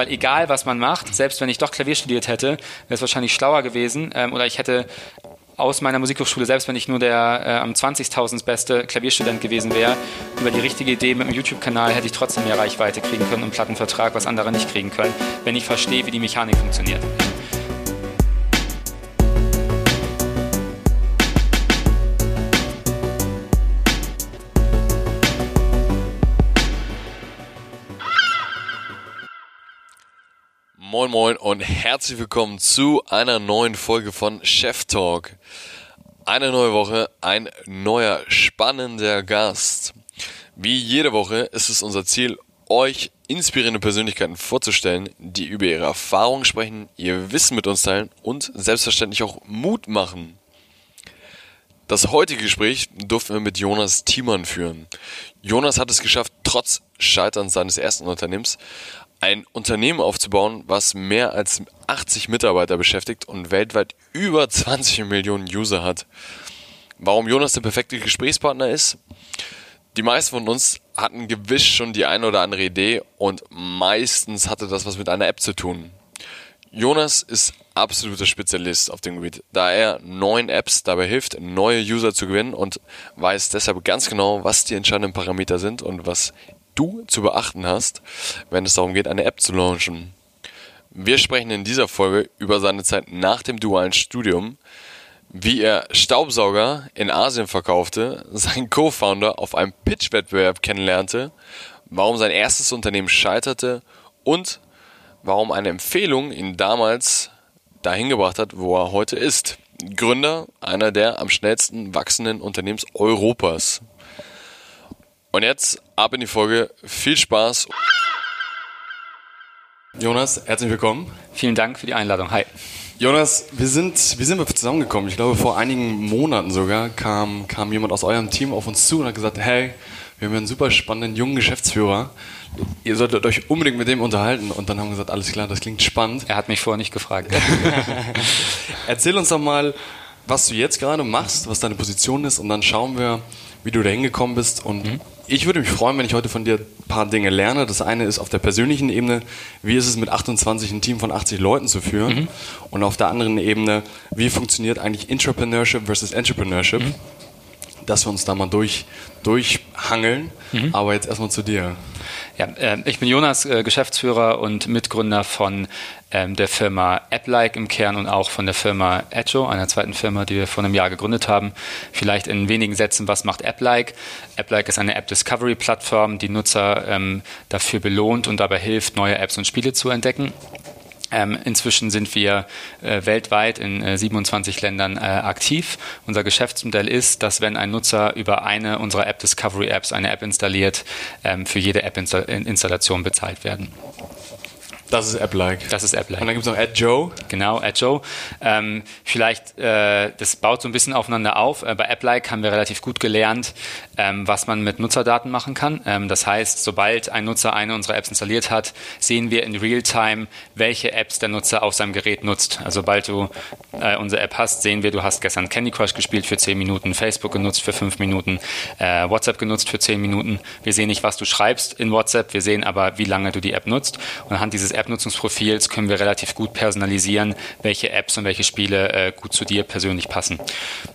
weil egal was man macht, selbst wenn ich doch Klavier studiert hätte, wäre es wahrscheinlich schlauer gewesen ähm, oder ich hätte aus meiner Musikhochschule, selbst wenn ich nur der äh, am 20.000 beste Klavierstudent gewesen wäre, über die richtige Idee mit dem YouTube-Kanal hätte ich trotzdem mehr Reichweite kriegen können und Plattenvertrag, was andere nicht kriegen können, wenn ich verstehe, wie die Mechanik funktioniert. Moin Moin und herzlich willkommen zu einer neuen Folge von Chef Talk. Eine neue Woche, ein neuer spannender Gast. Wie jede Woche ist es unser Ziel, euch inspirierende Persönlichkeiten vorzustellen, die über ihre Erfahrungen sprechen, ihr Wissen mit uns teilen und selbstverständlich auch Mut machen. Das heutige Gespräch durften wir mit Jonas Thiemann führen. Jonas hat es geschafft, trotz Scheiterns seines ersten Unternehmens ein Unternehmen aufzubauen, was mehr als 80 Mitarbeiter beschäftigt und weltweit über 20 Millionen User hat. Warum Jonas der perfekte Gesprächspartner ist? Die meisten von uns hatten gewiss schon die eine oder andere Idee und meistens hatte das was mit einer App zu tun. Jonas ist absoluter Spezialist auf dem Gebiet, da er neuen Apps dabei hilft, neue User zu gewinnen und weiß deshalb ganz genau, was die entscheidenden Parameter sind und was du zu beachten hast, wenn es darum geht, eine App zu launchen. Wir sprechen in dieser Folge über seine Zeit nach dem dualen Studium, wie er Staubsauger in Asien verkaufte, seinen Co-Founder auf einem Pitch-Wettbewerb kennenlernte, warum sein erstes Unternehmen scheiterte und warum eine Empfehlung ihn damals dahin gebracht hat, wo er heute ist. Gründer einer der am schnellsten wachsenden Unternehmens Europas. Und jetzt ab in die Folge. Viel Spaß. Jonas, herzlich willkommen. Vielen Dank für die Einladung. Hi. Jonas, wir sind, wie sind wir zusammengekommen? Ich glaube, vor einigen Monaten sogar kam, kam jemand aus eurem Team auf uns zu und hat gesagt, hey, wir haben einen super spannenden jungen Geschäftsführer. Ihr solltet euch unbedingt mit dem unterhalten. Und dann haben wir gesagt, alles klar, das klingt spannend. Er hat mich vorher nicht gefragt. Erzähl uns doch mal, was du jetzt gerade machst, was deine Position ist und dann schauen wir, wie du da hingekommen bist und mhm ich würde mich freuen, wenn ich heute von dir ein paar Dinge lerne. Das eine ist auf der persönlichen Ebene, wie ist es mit 28 ein Team von 80 Leuten zu führen? Mhm. Und auf der anderen Ebene, wie funktioniert eigentlich Entrepreneurship versus Entrepreneurship? Mhm. Dass wir uns da mal durch, durchhangeln. Mhm. Aber jetzt erstmal zu dir. Ja, äh, ich bin Jonas, äh, Geschäftsführer und Mitgründer von ähm, der Firma AppLike im Kern und auch von der Firma Echo, einer zweiten Firma, die wir vor einem Jahr gegründet haben. Vielleicht in wenigen Sätzen, was macht AppLike? AppLike ist eine App-Discovery-Plattform, die Nutzer ähm, dafür belohnt und dabei hilft, neue Apps und Spiele zu entdecken. Ähm, inzwischen sind wir äh, weltweit in äh, 27 Ländern äh, aktiv. Unser Geschäftsmodell ist, dass wenn ein Nutzer über eine unserer App Discovery Apps eine App installiert, ähm, für jede App-Installation bezahlt werden. Das ist App-like. Das ist App-like. Und dann gibt es noch Add Joe. Genau, Add Joe. Ähm, vielleicht, äh, das baut so ein bisschen aufeinander auf. Äh, bei App-like haben wir relativ gut gelernt, ähm, was man mit Nutzerdaten machen kann. Ähm, das heißt, sobald ein Nutzer eine unserer Apps installiert hat, sehen wir in Realtime, welche Apps der Nutzer auf seinem Gerät nutzt. Also sobald du äh, unsere App hast, sehen wir, du hast gestern Candy Crush gespielt für 10 Minuten, Facebook genutzt für 5 Minuten, äh, WhatsApp genutzt für 10 Minuten. Wir sehen nicht, was du schreibst in WhatsApp, wir sehen aber, wie lange du die App nutzt. Und anhand dieses App-Nutzungsprofils können wir relativ gut personalisieren, welche Apps und welche Spiele äh, gut zu dir persönlich passen.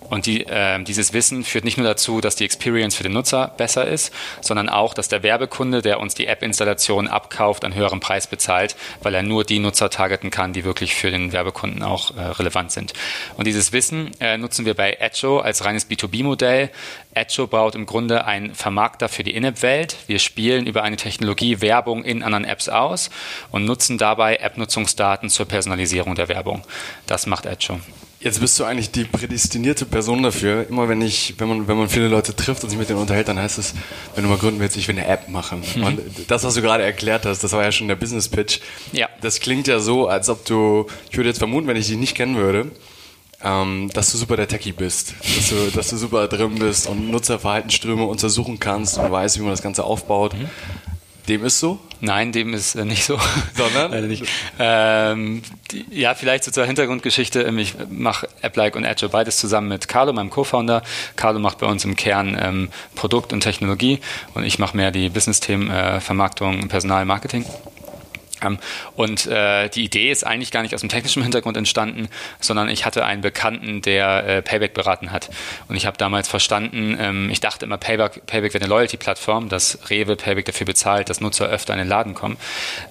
Und die, äh, dieses Wissen führt nicht nur dazu, dass die Experience für den Nutzer besser ist, sondern auch, dass der Werbekunde, der uns die App-Installation abkauft, einen höheren Preis bezahlt, weil er nur die Nutzer targeten kann, die wirklich für den Werbekunden auch äh, relevant sind. Und dieses Wissen äh, nutzen wir bei Edjo als reines B2B-Modell. Edjo baut im Grunde ein Vermarkter für die In-App-Welt. Wir spielen über eine Technologie Werbung in anderen Apps aus und nutzen dabei App-Nutzungsdaten zur Personalisierung der Werbung. Das macht Edjo. Jetzt bist du eigentlich die prädestinierte Person dafür. Immer wenn ich, wenn man, wenn man viele Leute trifft und sich mit denen unterhält, dann heißt es, wenn du mal gründen willst, ich will eine App machen. Mhm. Und das, was du gerade erklärt hast, das war ja schon der Business Pitch. Ja. Das klingt ja so, als ob du, ich würde jetzt vermuten, wenn ich dich nicht kennen würde, ähm, dass du super der Techie bist, dass du, dass du super drin bist und Nutzerverhaltensströme untersuchen kannst und weißt, wie man das Ganze aufbaut. Mhm. Dem ist so? Nein, dem ist äh, nicht so. Sondern? Leider nicht. Ähm, die, ja, vielleicht so zur Hintergrundgeschichte. Ähm, ich mache AppLike und Agile beides zusammen mit Carlo, meinem Co-Founder. Carlo macht bei uns im Kern ähm, Produkt und Technologie und ich mache mehr die Business-Themen, äh, Vermarktung, Personal, Marketing. Und äh, die Idee ist eigentlich gar nicht aus dem technischen Hintergrund entstanden, sondern ich hatte einen Bekannten, der äh, Payback beraten hat. Und ich habe damals verstanden, ähm, ich dachte immer, Payback, Payback wäre eine Loyalty-Plattform, dass Rewe Payback dafür bezahlt, dass Nutzer öfter in den Laden kommen.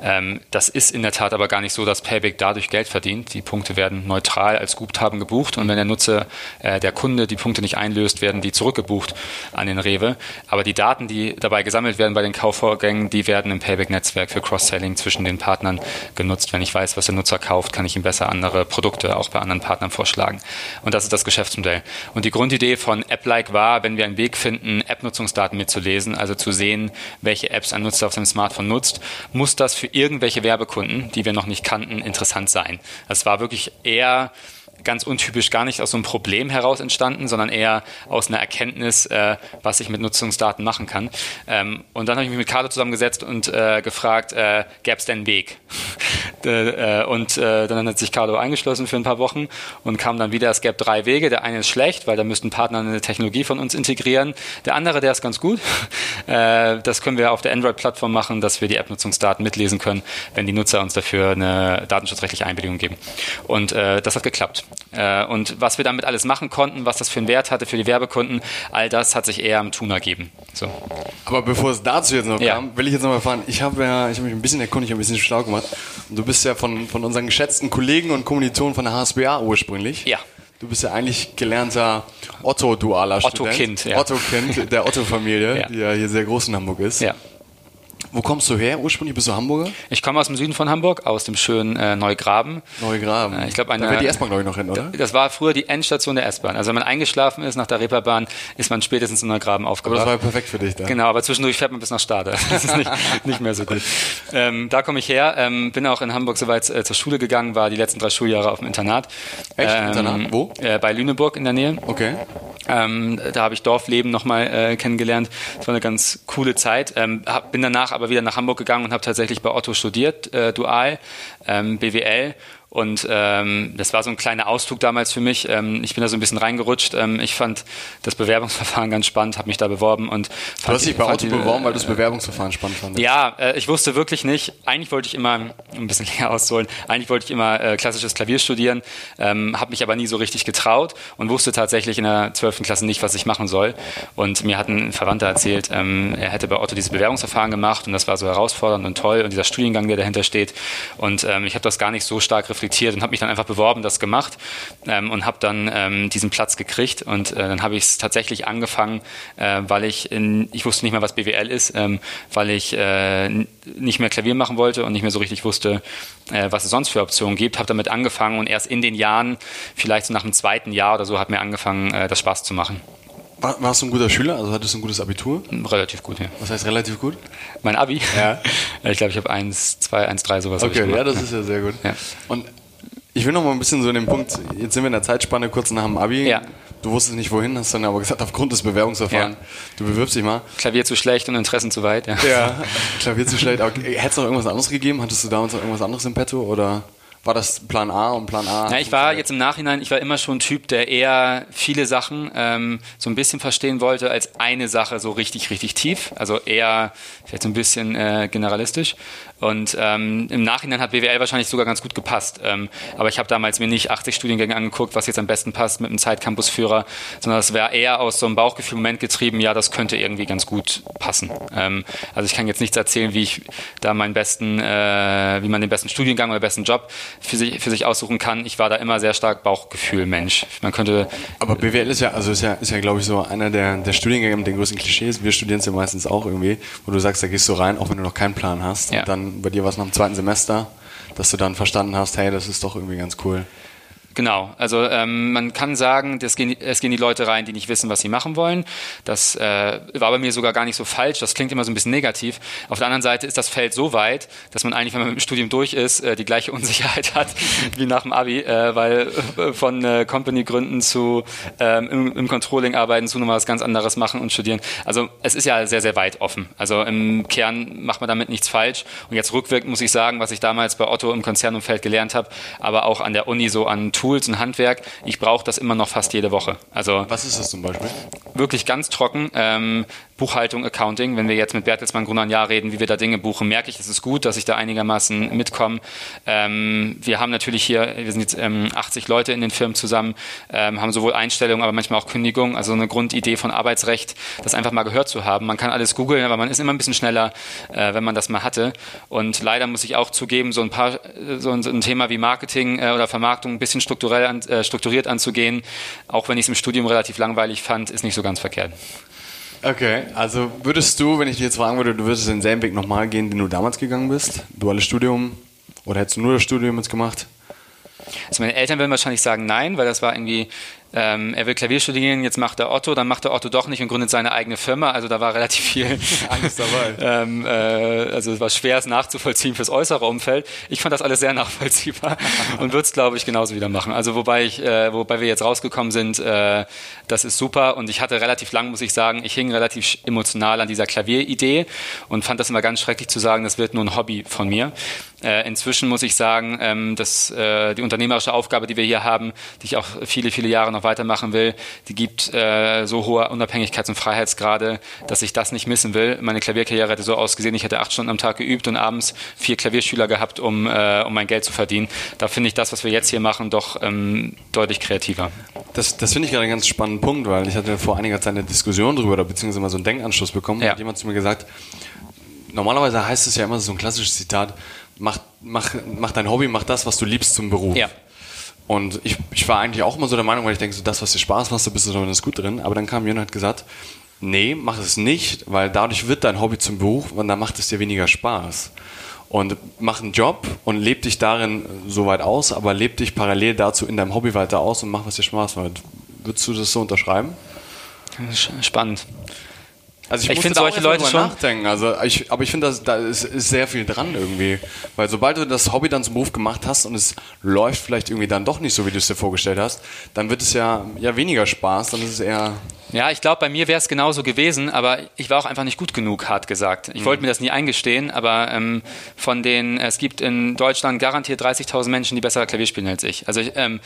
Ähm, das ist in der Tat aber gar nicht so, dass Payback dadurch Geld verdient. Die Punkte werden neutral als Guthaben gebucht und wenn der Nutzer, äh, der Kunde die Punkte nicht einlöst, werden die zurückgebucht an den Rewe. Aber die Daten, die dabei gesammelt werden bei den Kaufvorgängen, die werden im Payback-Netzwerk für Cross-Selling zwischen den Partnern genutzt. Wenn ich weiß, was der Nutzer kauft, kann ich ihm besser andere Produkte auch bei anderen Partnern vorschlagen. Und das ist das Geschäftsmodell. Und die Grundidee von AppLike war, wenn wir einen Weg finden, App-Nutzungsdaten mitzulesen, also zu sehen, welche Apps ein Nutzer auf seinem Smartphone nutzt, muss das für irgendwelche Werbekunden, die wir noch nicht kannten, interessant sein. Das war wirklich eher ganz untypisch gar nicht aus so einem Problem heraus entstanden, sondern eher aus einer Erkenntnis, äh, was ich mit Nutzungsdaten machen kann. Ähm, und dann habe ich mich mit Carlo zusammengesetzt und äh, gefragt, äh, gäbe es denn einen Weg? Äh, und äh, dann hat sich Carlo eingeschlossen für ein paar Wochen und kam dann wieder, es gäbe drei Wege. Der eine ist schlecht, weil da müssten Partner eine Technologie von uns integrieren. Der andere, der ist ganz gut. Äh, das können wir auf der Android-Plattform machen, dass wir die App-Nutzungsdaten mitlesen können, wenn die Nutzer uns dafür eine datenschutzrechtliche Einwilligung geben. Und das hat geklappt. Äh, und was wir damit alles machen konnten, was das für einen Wert hatte für die Werbekunden, all das hat sich eher am Tun ergeben. So. Aber bevor es dazu jetzt noch ja. kam, will ich jetzt noch mal erfahren, ich habe ja, ich habe mich ein bisschen erkundigt, ein bisschen schlau gemacht. Und du bist ja von, von unseren geschätzten Kollegen und Kommilitonen von der HSBA ursprünglich. Ja. Du bist ja eigentlich gelernter Otto-dualer Student. Otto-Kind, ja. Otto-Kind der Otto-Familie, ja. die ja hier sehr groß in Hamburg ist. Ja. Wo kommst du her? Ursprünglich bist du Hamburger? Ich komme aus dem Süden von Hamburg, aus dem schönen äh, Neugraben. Neugraben. Äh, ich glaube, eine. Da die S-Bahn, glaube ich, noch hin, oder? Das war früher die Endstation der S-Bahn. Also wenn man eingeschlafen ist nach der Reeperbahn, ist man spätestens in Neugraben aufgewacht. Aber das war ja perfekt für dich da. Genau, aber zwischendurch fährt man bis nach Stade. Das ist nicht, nicht mehr so gut. Ähm, da komme ich her. Ähm, bin auch in Hamburg soweit äh, zur Schule gegangen, war die letzten drei Schuljahre auf dem Internat. Echt? Ähm, Internat? Wo? Äh, bei Lüneburg in der Nähe. Okay. Ähm, da habe ich Dorfleben nochmal äh, kennengelernt. Das war eine ganz coole Zeit. Ähm, hab, bin danach aber wieder nach Hamburg gegangen und habe tatsächlich bei Otto studiert, äh, dual, ähm, BWL und ähm, das war so ein kleiner Ausflug damals für mich. Ähm, ich bin da so ein bisschen reingerutscht. Ähm, ich fand das Bewerbungsverfahren ganz spannend, habe mich da beworben und Du hast dich bei Auto beworben, weil du das Bewerbungsverfahren spannend fandest? Ja, äh, ich wusste wirklich nicht. Eigentlich wollte ich immer, ein bisschen länger ausholen, eigentlich wollte ich immer äh, klassisches Klavier studieren, ähm, habe mich aber nie so richtig getraut und wusste tatsächlich in der 12. Klasse nicht, was ich machen soll. Und mir hat ein Verwandter erzählt, ähm, er hätte bei Otto dieses Bewerbungsverfahren gemacht und das war so herausfordernd und toll und dieser Studiengang, der dahinter steht. Und ähm, ich habe das gar nicht so stark reflektiert reflektiert und habe mich dann einfach beworben, das gemacht ähm, und habe dann ähm, diesen Platz gekriegt und äh, dann habe ich es tatsächlich angefangen, äh, weil ich in, ich wusste nicht mehr, was BWL ist, ähm, weil ich äh, nicht mehr Klavier machen wollte und nicht mehr so richtig wusste, äh, was es sonst für Optionen gibt, habe damit angefangen und erst in den Jahren, vielleicht so nach dem zweiten Jahr oder so, hat mir angefangen, äh, das Spaß zu machen. War, warst du ein guter Schüler? Also hattest du ein gutes Abitur? Relativ gut, ja. Was heißt relativ gut? Mein Abi? Ja. Ich glaube, ich habe 1, 2, 1, 3 sowas. Okay, ja, das ist ja sehr gut. Ja. Und ich will noch mal ein bisschen so in den Punkt, jetzt sind wir in der Zeitspanne kurz nach dem Abi. Ja. Du wusstest nicht wohin, hast dann aber gesagt, aufgrund des Bewerbungsverfahrens, ja. du bewirbst dich mal. Klavier zu schlecht und Interessen zu weit, ja. Ja, Klavier zu schlecht. Hätte es noch irgendwas anderes gegeben? Hattest du damals noch irgendwas anderes im Petto oder? War das Plan A und Plan A? Ja, ich war jetzt im Nachhinein, ich war immer schon ein Typ, der eher viele Sachen ähm, so ein bisschen verstehen wollte, als eine Sache so richtig, richtig tief. Also eher vielleicht so ein bisschen äh, generalistisch. Und ähm, im Nachhinein hat BWL wahrscheinlich sogar ganz gut gepasst. Ähm, aber ich habe damals mir nicht 80 Studiengänge angeguckt, was jetzt am besten passt mit einem Zeitcampusführer, sondern das wäre eher aus so einem Bauchgefühl-Moment getrieben, ja, das könnte irgendwie ganz gut passen. Ähm, also ich kann jetzt nichts erzählen, wie ich da meinen besten, äh, wie man den besten Studiengang oder besten Job für sich, für sich aussuchen kann. Ich war da immer sehr stark Bauchgefühl-Mensch. Man könnte. Aber BWL ist ja, also ist ja, ist ja glaube ich, so einer der, der Studiengänge mit den größten Klischees. Wir studieren es ja meistens auch irgendwie, wo du sagst, da gehst du rein, auch wenn du noch keinen Plan hast. Ja. Und dann bei dir war es nach dem zweiten Semester, dass du dann verstanden hast, hey, das ist doch irgendwie ganz cool. Genau, also ähm, man kann sagen, gehen, es gehen die Leute rein, die nicht wissen, was sie machen wollen. Das äh, war bei mir sogar gar nicht so falsch. Das klingt immer so ein bisschen negativ. Auf der anderen Seite ist das Feld so weit, dass man eigentlich, wenn man mit dem Studium durch ist, äh, die gleiche Unsicherheit hat wie nach dem Abi, äh, weil äh, von äh, Company gründen zu ähm, im, im Controlling arbeiten zu nochmal was ganz anderes machen und studieren. Also es ist ja sehr, sehr weit offen. Also im Kern macht man damit nichts falsch. Und jetzt rückwirkend muss ich sagen, was ich damals bei Otto im Konzernumfeld gelernt habe, aber auch an der Uni so an Tools und Handwerk, ich brauche das immer noch fast jede Woche. Also Was ist das zum Beispiel? Wirklich ganz trocken. Ähm, Buchhaltung, Accounting. Wenn wir jetzt mit Bertelsmann Gruner Jahr reden, wie wir da Dinge buchen, merke ich, es ist gut, dass ich da einigermaßen mitkomme. Ähm, wir haben natürlich hier, wir sind jetzt ähm, 80 Leute in den Firmen zusammen, ähm, haben sowohl Einstellungen, aber manchmal auch Kündigungen. Also eine Grundidee von Arbeitsrecht, das einfach mal gehört zu haben. Man kann alles googeln, aber man ist immer ein bisschen schneller, äh, wenn man das mal hatte. Und leider muss ich auch zugeben, so ein paar, so ein, so ein Thema wie Marketing äh, oder Vermarktung ein bisschen strukturell an, äh, strukturiert anzugehen, auch wenn ich es im Studium relativ langweilig fand, ist nicht so ganz verkehrt. Okay, also würdest du, wenn ich dich jetzt fragen würde, du würdest denselben Weg nochmal gehen, den du damals gegangen bist? Duales Studium? Oder hättest du nur das Studium jetzt gemacht? Also meine Eltern würden wahrscheinlich sagen nein, weil das war irgendwie ähm, er will Klavier studieren, jetzt macht er Otto, dann macht er Otto doch nicht und gründet seine eigene Firma. Also da war relativ viel Angst dabei. ähm, äh, also es war schwer, es nachzuvollziehen fürs äußere Umfeld. Ich fand das alles sehr nachvollziehbar und würde es, glaube ich, genauso wieder machen. Also wobei ich, äh, wobei wir jetzt rausgekommen sind, äh, das ist super und ich hatte relativ lang, muss ich sagen, ich hing relativ emotional an dieser Klavieridee und fand das immer ganz schrecklich zu sagen, das wird nur ein Hobby von mir. Äh, inzwischen muss ich sagen, ähm, dass äh, die unternehmerische Aufgabe, die wir hier haben, die ich auch viele, viele Jahre noch weitermachen will, die gibt äh, so hohe Unabhängigkeits- und Freiheitsgrade, dass ich das nicht missen will. Meine Klavierkarriere hätte so ausgesehen, ich hätte acht Stunden am Tag geübt und abends vier Klavierschüler gehabt, um, äh, um mein Geld zu verdienen. Da finde ich das, was wir jetzt hier machen, doch ähm, deutlich kreativer. Das, das finde ich gerade einen ganz spannenden Punkt, weil ich hatte vor einiger Zeit eine Diskussion darüber, oder beziehungsweise mal so einen Denkanschluss bekommen. Ja. Da hat jemand zu mir gesagt, normalerweise heißt es ja immer so ein klassisches Zitat, mach, mach, mach dein Hobby, mach das, was du liebst zum Beruf. Ja. Und ich, ich war eigentlich auch immer so der Meinung, weil ich denke, so das, was dir Spaß macht, da bist du zumindest gut drin. Aber dann kam Jörn und hat gesagt, nee, mach es nicht, weil dadurch wird dein Hobby zum Beruf und dann macht es dir weniger Spaß. Und mach einen Job und leb dich darin so weit aus, aber leb dich parallel dazu in deinem Hobby weiter aus und mach, was dir Spaß macht. Würdest du das so unterschreiben? Spannend. Also ich, ich finde solche Leute schon nachdenken. Also ich, aber ich finde, da ist, ist, sehr viel dran irgendwie, weil sobald du das Hobby dann zum Beruf gemacht hast und es läuft vielleicht irgendwie dann doch nicht so, wie du es dir vorgestellt hast, dann wird es ja ja weniger Spaß, dann ist es eher ja, ich glaube, bei mir wäre es genauso gewesen, aber ich war auch einfach nicht gut genug, hart gesagt. Ich mhm. wollte mir das nie eingestehen, aber ähm, von den, es gibt in Deutschland garantiert 30.000 Menschen, die besser Klavier spielen als ich. Also ähm,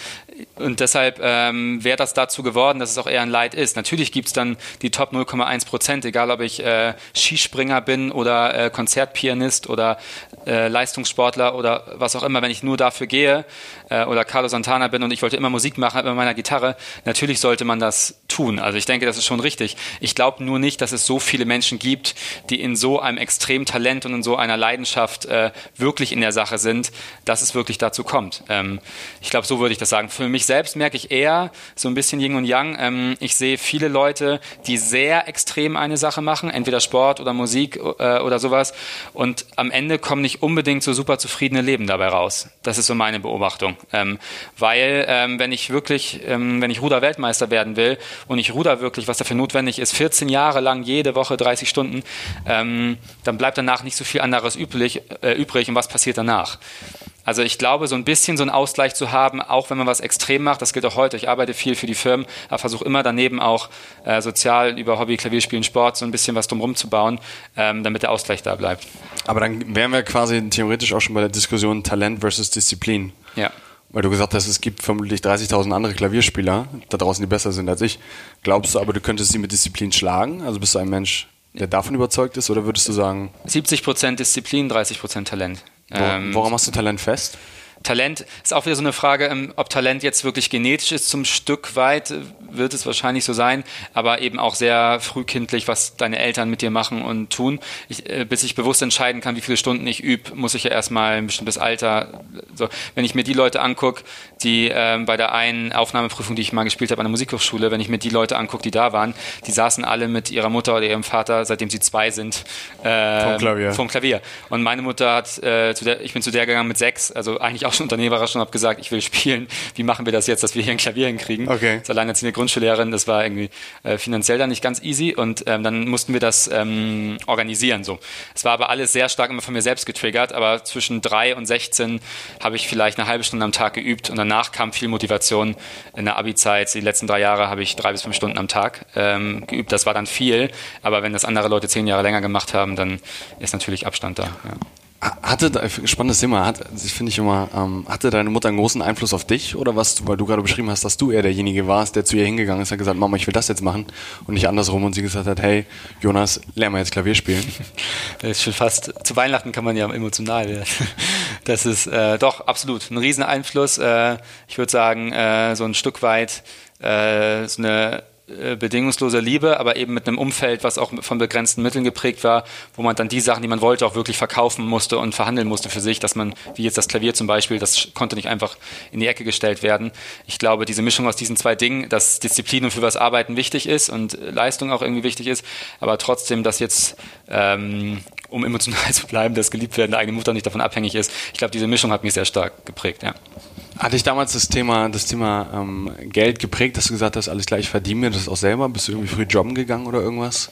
und deshalb ähm, wäre das dazu geworden, dass es auch eher ein Leid ist. Natürlich gibt es dann die Top 0,1 Prozent, egal ob ich äh, Skispringer bin oder äh, Konzertpianist oder äh, Leistungssportler oder was auch immer, wenn ich nur dafür gehe äh, oder Carlos Santana bin und ich wollte immer Musik machen mit meiner Gitarre, natürlich sollte man das tun. Also ich denke, das ist schon richtig. Ich glaube nur nicht, dass es so viele Menschen gibt, die in so einem extremen Talent und in so einer Leidenschaft äh, wirklich in der Sache sind, dass es wirklich dazu kommt. Ähm, ich glaube, so würde ich das sagen. Für mich selbst merke ich eher so ein bisschen Yin und Yang. Ähm, ich sehe viele Leute, die sehr extrem eine Sache machen, entweder Sport oder Musik äh, oder sowas, und am Ende kommen nicht unbedingt so super zufriedene Leben dabei raus. Das ist so meine Beobachtung. Ähm, weil ähm, wenn ich wirklich, ähm, wenn ich Ruder-Weltmeister werden will und ich ruder wirklich, was dafür notwendig ist, 14 Jahre lang jede Woche 30 Stunden, ähm, dann bleibt danach nicht so viel anderes üblich, äh, übrig und was passiert danach? Also ich glaube, so ein bisschen so einen Ausgleich zu haben, auch wenn man was extrem macht, das gilt auch heute. Ich arbeite viel für die Firmen, aber versuche immer daneben auch äh, sozial über Hobby, Klavierspielen, Sport so ein bisschen was drumherum zu bauen, ähm, damit der Ausgleich da bleibt. Aber dann wären wir quasi theoretisch auch schon bei der Diskussion Talent versus Disziplin. Ja. Weil du gesagt hast, es gibt vermutlich 30.000 andere Klavierspieler da draußen, die besser sind als ich. Glaubst du aber, du könntest sie mit Disziplin schlagen? Also bist du ein Mensch, der davon überzeugt ist? Oder würdest du sagen... 70% Disziplin, 30% Talent. Ähm, Woran machst du Talent fest? Talent ist auch wieder so eine Frage, ähm, ob Talent jetzt wirklich genetisch ist. Zum Stück weit äh, wird es wahrscheinlich so sein, aber eben auch sehr frühkindlich, was deine Eltern mit dir machen und tun. Ich, äh, bis ich bewusst entscheiden kann, wie viele Stunden ich übe, muss ich ja erstmal ein bestimmtes Alter. So, wenn ich mir die Leute angucke, die ähm, bei der einen Aufnahmeprüfung, die ich mal gespielt habe an der Musikhochschule, wenn ich mir die Leute angucke, die da waren, die saßen alle mit ihrer Mutter oder ihrem Vater, seitdem sie zwei sind, äh, vom, Klavier. vom Klavier. Und meine Mutter hat, äh, zu der, ich bin zu der gegangen mit sechs, also eigentlich auch schon Unternehmerer schon, habe gesagt, ich will spielen. Wie machen wir das jetzt, dass wir hier ein Klavier hinkriegen? Okay. Das alleinerziehende Grundschullehrerin, das war irgendwie äh, finanziell dann nicht ganz easy und ähm, dann mussten wir das ähm, organisieren. So, es war aber alles sehr stark immer von mir selbst getriggert. Aber zwischen drei und 16 habe ich vielleicht eine halbe Stunde am Tag geübt und dann danach kam viel Motivation in der Abi-Zeit. Die letzten drei Jahre habe ich drei bis fünf Stunden am Tag ähm, geübt. Das war dann viel, aber wenn das andere Leute zehn Jahre länger gemacht haben, dann ist natürlich Abstand da. Ja. Hatte, spannendes Thema, hat, finde ich immer, ähm, hatte deine Mutter einen großen Einfluss auf dich oder was weil du gerade beschrieben hast, dass du eher derjenige warst, der zu ihr hingegangen ist und gesagt, Mama, ich will das jetzt machen und nicht andersrum und sie gesagt hat, hey, Jonas, lern mal jetzt Klavier spielen. Das ist schon fast, zu Weihnachten kann man ja emotional werden. Das ist äh, doch absolut ein Rieseneinfluss. Äh, ich würde sagen, äh, so ein Stück weit äh, so eine äh, bedingungsloser Liebe, aber eben mit einem Umfeld, was auch von begrenzten Mitteln geprägt war, wo man dann die Sachen, die man wollte, auch wirklich verkaufen musste und verhandeln musste für sich, dass man, wie jetzt das Klavier zum Beispiel, das konnte nicht einfach in die Ecke gestellt werden. Ich glaube, diese Mischung aus diesen zwei Dingen, dass Disziplin und für was Arbeiten wichtig ist und Leistung auch irgendwie wichtig ist, aber trotzdem, dass jetzt ähm, um emotional zu bleiben, dass geliebt werden der eigene Mutter nicht davon abhängig ist. Ich glaube, diese Mischung hat mich sehr stark geprägt, ja. Hatte ich damals das Thema, das Thema ähm, Geld geprägt, dass du gesagt hast, alles gleich verdiene mir das auch selber? Bist du irgendwie früh jobben gegangen oder irgendwas?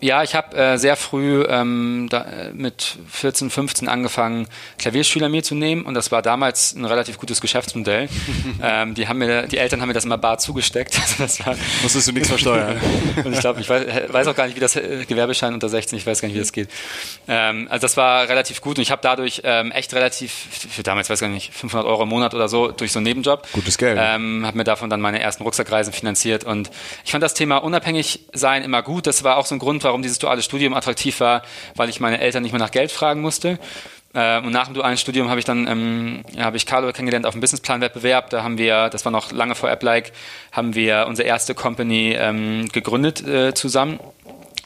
Ja, ich habe äh, sehr früh ähm, da, äh, mit 14, 15 angefangen, Klavierschüler mir zu nehmen und das war damals ein relativ gutes Geschäftsmodell. ähm, die, haben mir, die Eltern haben mir das immer bar zugesteckt. Also das war, Musstest du nichts versteuern. und ich glaube, ich weiß, weiß, auch gar nicht, wie das äh, Gewerbeschein unter 16, ich weiß gar nicht, wie das geht. Ähm, also das war relativ gut und ich habe dadurch ähm, echt relativ, für damals weiß gar nicht, 500 Euro im Monat oder so durch so einen Nebenjob. Gutes Geld. Ähm, habe mir davon dann meine ersten Rucksackreisen finanziert und ich fand das Thema unabhängig sein immer gut. Das war auch so ein Grund, warum dieses duale Studium attraktiv war, weil ich meine Eltern nicht mehr nach Geld fragen musste. Äh, und nach dem dualen Studium habe ich dann ähm, habe ich Carlo kennengelernt auf dem Businessplan-Wettbewerb. Da haben wir, das war noch lange vor AppLike, haben wir unsere erste Company ähm, gegründet äh, zusammen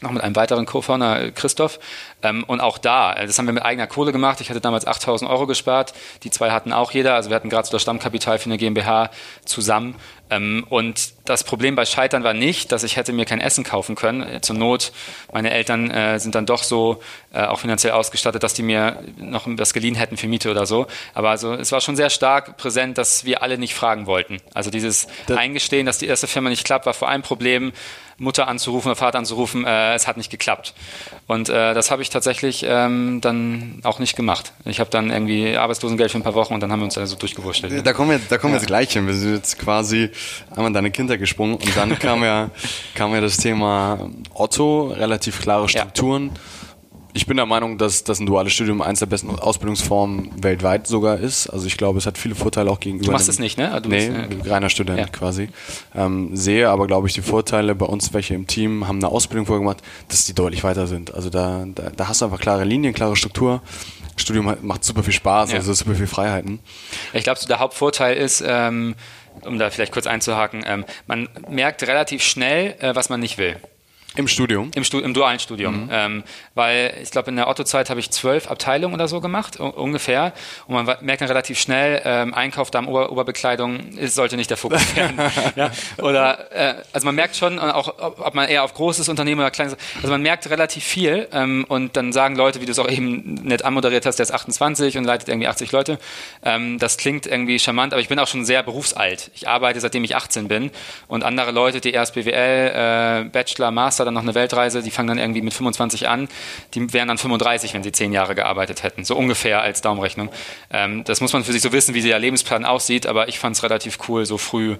noch mit einem weiteren Co-Founder, Christoph. Ähm, und auch da, äh, das haben wir mit eigener Kohle gemacht. Ich hatte damals 8000 Euro gespart. Die zwei hatten auch jeder. Also wir hatten gerade so das Stammkapital für eine GmbH zusammen. Ähm, und das Problem bei Scheitern war nicht, dass ich hätte mir kein Essen kaufen können. Äh, zur Not, meine Eltern äh, sind dann doch so äh, auch finanziell ausgestattet, dass die mir noch was geliehen hätten für Miete oder so. Aber also es war schon sehr stark präsent, dass wir alle nicht fragen wollten. Also dieses das Eingestehen, dass die erste Firma nicht klappt, war vor allem ein Problem, Mutter anzurufen oder Vater anzurufen, äh, es hat nicht geklappt. Und äh, das habe ich tatsächlich ähm, dann auch nicht gemacht. Ich habe dann irgendwie Arbeitslosengeld für ein paar Wochen und dann haben wir uns also durchgewurschtelt. Da kommen wir, da kommen wir jetzt gleich hin. Wir sind jetzt quasi einmal deine Kinder gesprungen und dann kam ja, kam ja das Thema Otto, relativ klare Strukturen. Ja ich bin der Meinung, dass, dass ein duales Studium eines der besten Ausbildungsformen weltweit sogar ist. Also ich glaube, es hat viele Vorteile auch gegenüber. Du machst es nicht, ne? Du nee, bist, äh, reiner Student ja. quasi. Ähm, sehe aber, glaube ich, die Vorteile bei uns, welche im Team haben eine Ausbildung vorgemacht, dass die deutlich weiter sind. Also da, da, da hast du einfach klare Linien, klare Struktur. Studium macht super viel Spaß, ja. also super viel Freiheiten. Ich glaube, so der Hauptvorteil ist, ähm, um da vielleicht kurz einzuhaken, ähm, man merkt relativ schnell, äh, was man nicht will. Im Studium? Im, Stu im dualen Studium. Mhm. Ähm, weil ich glaube, in der Otto-Zeit habe ich zwölf Abteilungen oder so gemacht, ungefähr. Und man merkt dann relativ schnell, ähm, Einkauf, da Ober Oberbekleidung ist, sollte nicht der Fokus werden. ja? Oder, äh, also man merkt schon, auch ob man eher auf großes Unternehmen oder kleines, also man merkt relativ viel. Ähm, und dann sagen Leute, wie du es auch eben nett anmoderiert hast, der ist 28 und leitet irgendwie 80 Leute. Ähm, das klingt irgendwie charmant, aber ich bin auch schon sehr berufsalt. Ich arbeite, seitdem ich 18 bin. Und andere Leute, die erst BWL, äh, Bachelor, Master, Master, dann noch eine Weltreise, die fangen dann irgendwie mit 25 an, die wären dann 35, wenn sie zehn Jahre gearbeitet hätten, so ungefähr als Daumenrechnung. Ähm, das muss man für sich so wissen, wie der Lebensplan aussieht, aber ich fand es relativ cool, so früh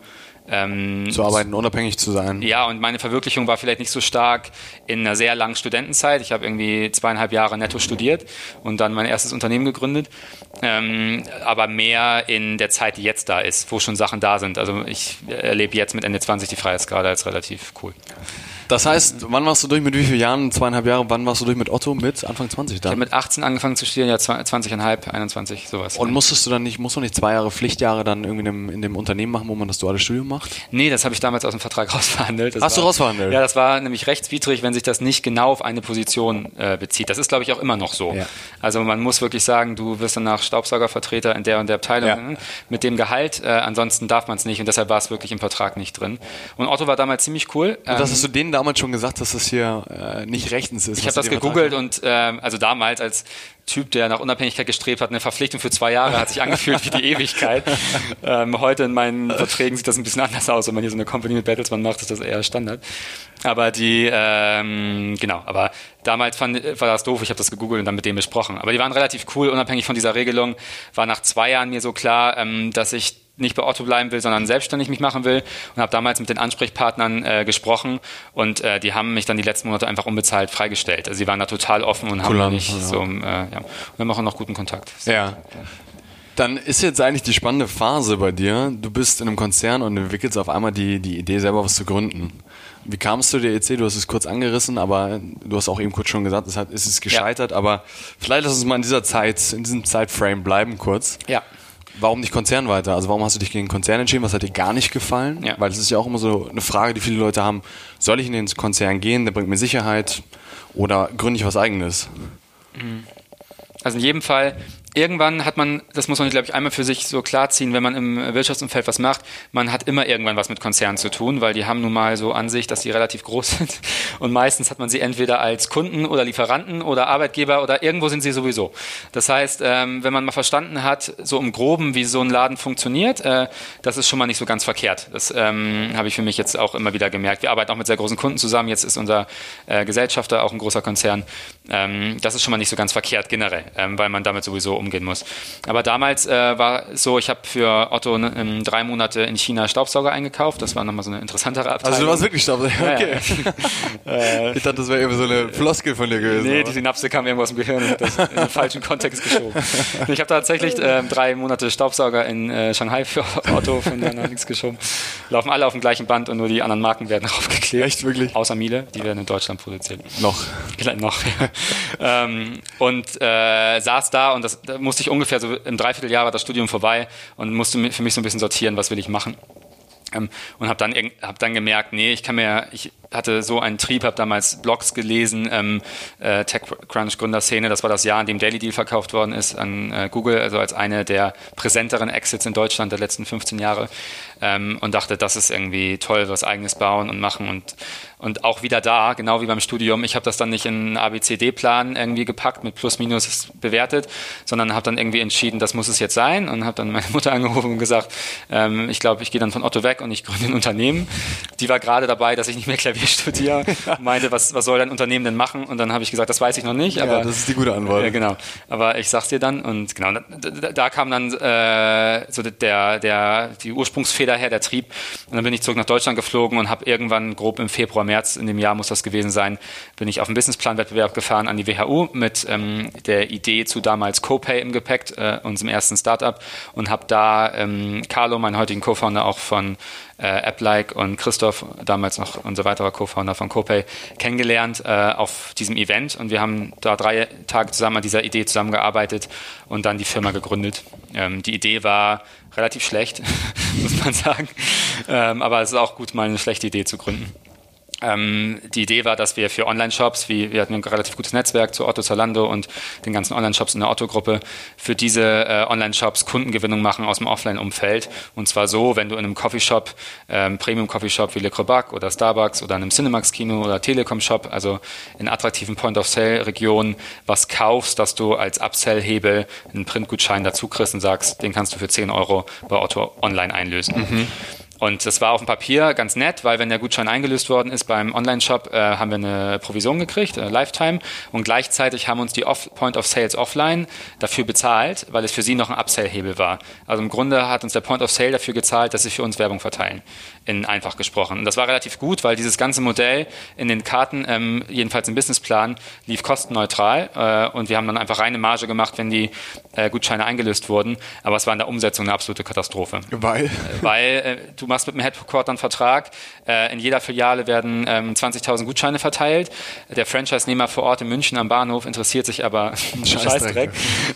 ähm, zu arbeiten, unabhängig zu sein. Ja, und meine Verwirklichung war vielleicht nicht so stark in einer sehr langen Studentenzeit. Ich habe irgendwie zweieinhalb Jahre netto studiert und dann mein erstes Unternehmen gegründet. Ähm, aber mehr in der Zeit, die jetzt da ist, wo schon Sachen da sind. Also ich erlebe jetzt mit Ende 20 die Freiheitsgrade als relativ cool. Das heißt, wann warst du durch mit wie vielen Jahren? Zweieinhalb Jahre. Wann warst du durch mit Otto? Mit Anfang 20 dann? Ich habe mit 18 angefangen zu studieren, ja 20,5, 21, sowas. Und musstest du dann nicht, musst du nicht zwei Jahre Pflichtjahre dann irgendwie in dem, in dem Unternehmen machen, wo man das duale Studium macht? Nee, das habe ich damals aus dem Vertrag rausverhandelt. Das Hast war, du rausverhandelt? Ja, das war nämlich rechtswidrig, wenn sich das nicht genau auf eine Position äh, bezieht. Das ist, glaube ich, auch immer noch so. Ja. Also man muss wirklich sagen, du wirst dann nach Staubsaugervertreter in der und der Abteilung ja. Ne, mit dem Gehalt. Äh, ansonsten darf man es nicht und deshalb war es wirklich im Vertrag nicht drin. Und Otto war damals ziemlich cool. Und das ähm, hast du denen damals schon gesagt, dass das hier äh, nicht rechtens ist. Ich habe das gegoogelt und ähm, also damals als Typ, der nach Unabhängigkeit gestrebt hat, eine Verpflichtung für zwei Jahre hat sich angefühlt wie die Ewigkeit. Ähm, heute in meinen Verträgen sieht das ein bisschen anders aus. Wenn man hier so eine Company mit Battlesman macht, ist das eher Standard. Aber die, ähm, genau, aber damals fand, war das doof, ich habe das gegoogelt und dann mit dem besprochen. Aber die waren relativ cool, unabhängig von dieser Regelung, war nach zwei Jahren mir so klar, ähm, dass ich nicht bei Otto bleiben will, sondern selbstständig mich machen will und habe damals mit den Ansprechpartnern äh, gesprochen und äh, die haben mich dann die letzten Monate einfach unbezahlt freigestellt. Also sie waren da total offen und haben mich ja. so, äh, ja. Und wir machen noch guten Kontakt. Ja. Dann ist jetzt eigentlich die spannende Phase bei dir. Du bist in einem Konzern und entwickelst auf einmal die, die Idee, selber was zu gründen. Wie kamst du der EC? Du hast es kurz angerissen, aber du hast auch eben kurz schon gesagt, es hat, ist es gescheitert. Ja. Aber vielleicht lass uns mal in dieser Zeit, in diesem Zeitframe bleiben kurz. Ja. Warum nicht Konzern weiter? Also warum hast du dich gegen Konzern entschieden? Was hat dir gar nicht gefallen? Ja. Weil es ist ja auch immer so eine Frage, die viele Leute haben. Soll ich in den Konzern gehen? Der bringt mir Sicherheit. Oder gründe ich was Eigenes? Also in jedem Fall irgendwann hat man, das muss man, glaube ich, einmal für sich so klarziehen, wenn man im Wirtschaftsumfeld was macht, man hat immer irgendwann was mit Konzernen zu tun, weil die haben nun mal so an sich, dass sie relativ groß sind. Und meistens hat man sie entweder als Kunden oder Lieferanten oder Arbeitgeber oder irgendwo sind sie sowieso. Das heißt, ähm, wenn man mal verstanden hat, so im Groben, wie so ein Laden funktioniert, äh, das ist schon mal nicht so ganz verkehrt. Das ähm, habe ich für mich jetzt auch immer wieder gemerkt. Wir arbeiten auch mit sehr großen Kunden zusammen. Jetzt ist unser äh, Gesellschafter auch ein großer Konzern. Ähm, das ist schon mal nicht so ganz verkehrt generell, weil man damit sowieso umgehen muss. Aber damals äh, war es so, ich habe für Otto ähm, drei Monate in China Staubsauger eingekauft. Das war nochmal so eine interessantere Abteilung. Also du warst wirklich Staubsauger? Okay. Ja, ja. ich dachte, das wäre irgendwie so eine Floskel von dir gewesen. Nee, die Synapse kam irgendwo aus dem Gehirn und das in den falschen Kontext geschoben. Ich habe tatsächlich äh, drei Monate Staubsauger in äh, Shanghai für Otto, von nach nichts geschoben. Laufen alle auf dem gleichen Band und nur die anderen Marken werden draufgeklebt. Echt, wirklich? Außer Miele, die werden in Deutschland produziert. Noch. Vielleicht noch, ähm, und äh, saß da und das da musste ich ungefähr so im Dreivierteljahr war das Studium vorbei und musste für mich so ein bisschen sortieren, was will ich machen. Ähm, und habe dann, hab dann gemerkt, nee, ich kann mir, ich hatte so einen Trieb, habe damals Blogs gelesen, ähm, äh, TechCrunch Gründerszene, das war das Jahr, in dem Daily Deal verkauft worden ist an äh, Google, also als eine der präsenteren Exits in Deutschland der letzten 15 Jahre. Ähm, und dachte, das ist irgendwie toll, was eigenes bauen und machen. Und und auch wieder da, genau wie beim Studium, ich habe das dann nicht in einen ABCD-Plan irgendwie gepackt, mit Plus, Minus bewertet, sondern habe dann irgendwie entschieden, das muss es jetzt sein. Und habe dann meine Mutter angerufen und gesagt, ähm, ich glaube, ich gehe dann von Otto weg und ich gründe ein Unternehmen. Die war gerade dabei, dass ich nicht mehr Klavier studiere, meinte, was, was soll dein Unternehmen denn machen? Und dann habe ich gesagt, das weiß ich noch nicht. Aber, ja, das ist die gute Antwort. Ja, genau. Aber ich sag's dir dann und genau, da, da kam dann äh, so der, der, die Ursprungsfeder her, der Trieb. Und dann bin ich zurück nach Deutschland geflogen und habe irgendwann grob im Februar, März in dem Jahr muss das gewesen sein, bin ich auf einen Businessplan-Wettbewerb gefahren an die WHU mit ähm, der Idee zu damals CoPay im Gepäck, äh, unserem ersten Startup und habe da ähm, Carlo, meinen heutigen Co-Founder auch von äh, AppLike und Christoph, damals noch unser weiterer Co-Founder von CoPay, kennengelernt äh, auf diesem Event und wir haben da drei Tage zusammen an dieser Idee zusammengearbeitet und dann die Firma gegründet. Ähm, die Idee war relativ schlecht, muss man sagen, ähm, aber es ist auch gut, mal eine schlechte Idee zu gründen. Ähm, die Idee war, dass wir für Online-Shops, wie wir hatten ein relativ gutes Netzwerk zu Otto Zalando und den ganzen Online-Shops in der Otto-Gruppe, für diese äh, Online-Shops Kundengewinnung machen aus dem Offline-Umfeld. Und zwar so, wenn du in einem Coffeeshop, ähm, Premium-Coffeeshop wie Le Crobac oder Starbucks oder einem Cinemax-Kino oder Telekom-Shop, also in attraktiven Point-of-Sale-Regionen, was kaufst, dass du als Upsell-Hebel einen Printgutschein dazu kriegst und sagst, den kannst du für 10 Euro bei Otto online einlösen. Mhm. Und das war auf dem Papier ganz nett, weil wenn der Gutschein eingelöst worden ist beim Online-Shop, äh, haben wir eine Provision gekriegt, äh, Lifetime. Und gleichzeitig haben uns die Off Point of Sales offline dafür bezahlt, weil es für sie noch ein Upsell-Hebel war. Also im Grunde hat uns der Point of Sale dafür gezahlt, dass sie für uns Werbung verteilen in einfach gesprochen. Und das war relativ gut, weil dieses ganze Modell in den Karten, ähm, jedenfalls im Businessplan, lief kostenneutral äh, und wir haben dann einfach reine Marge gemacht, wenn die äh, Gutscheine eingelöst wurden. Aber es war in der Umsetzung eine absolute Katastrophe. Weil? Äh, weil äh, du machst mit dem Headquarter einen Vertrag, äh, in jeder Filiale werden ähm, 20.000 Gutscheine verteilt. Der Franchise-Nehmer vor Ort in München am Bahnhof interessiert sich aber Scheißdreck,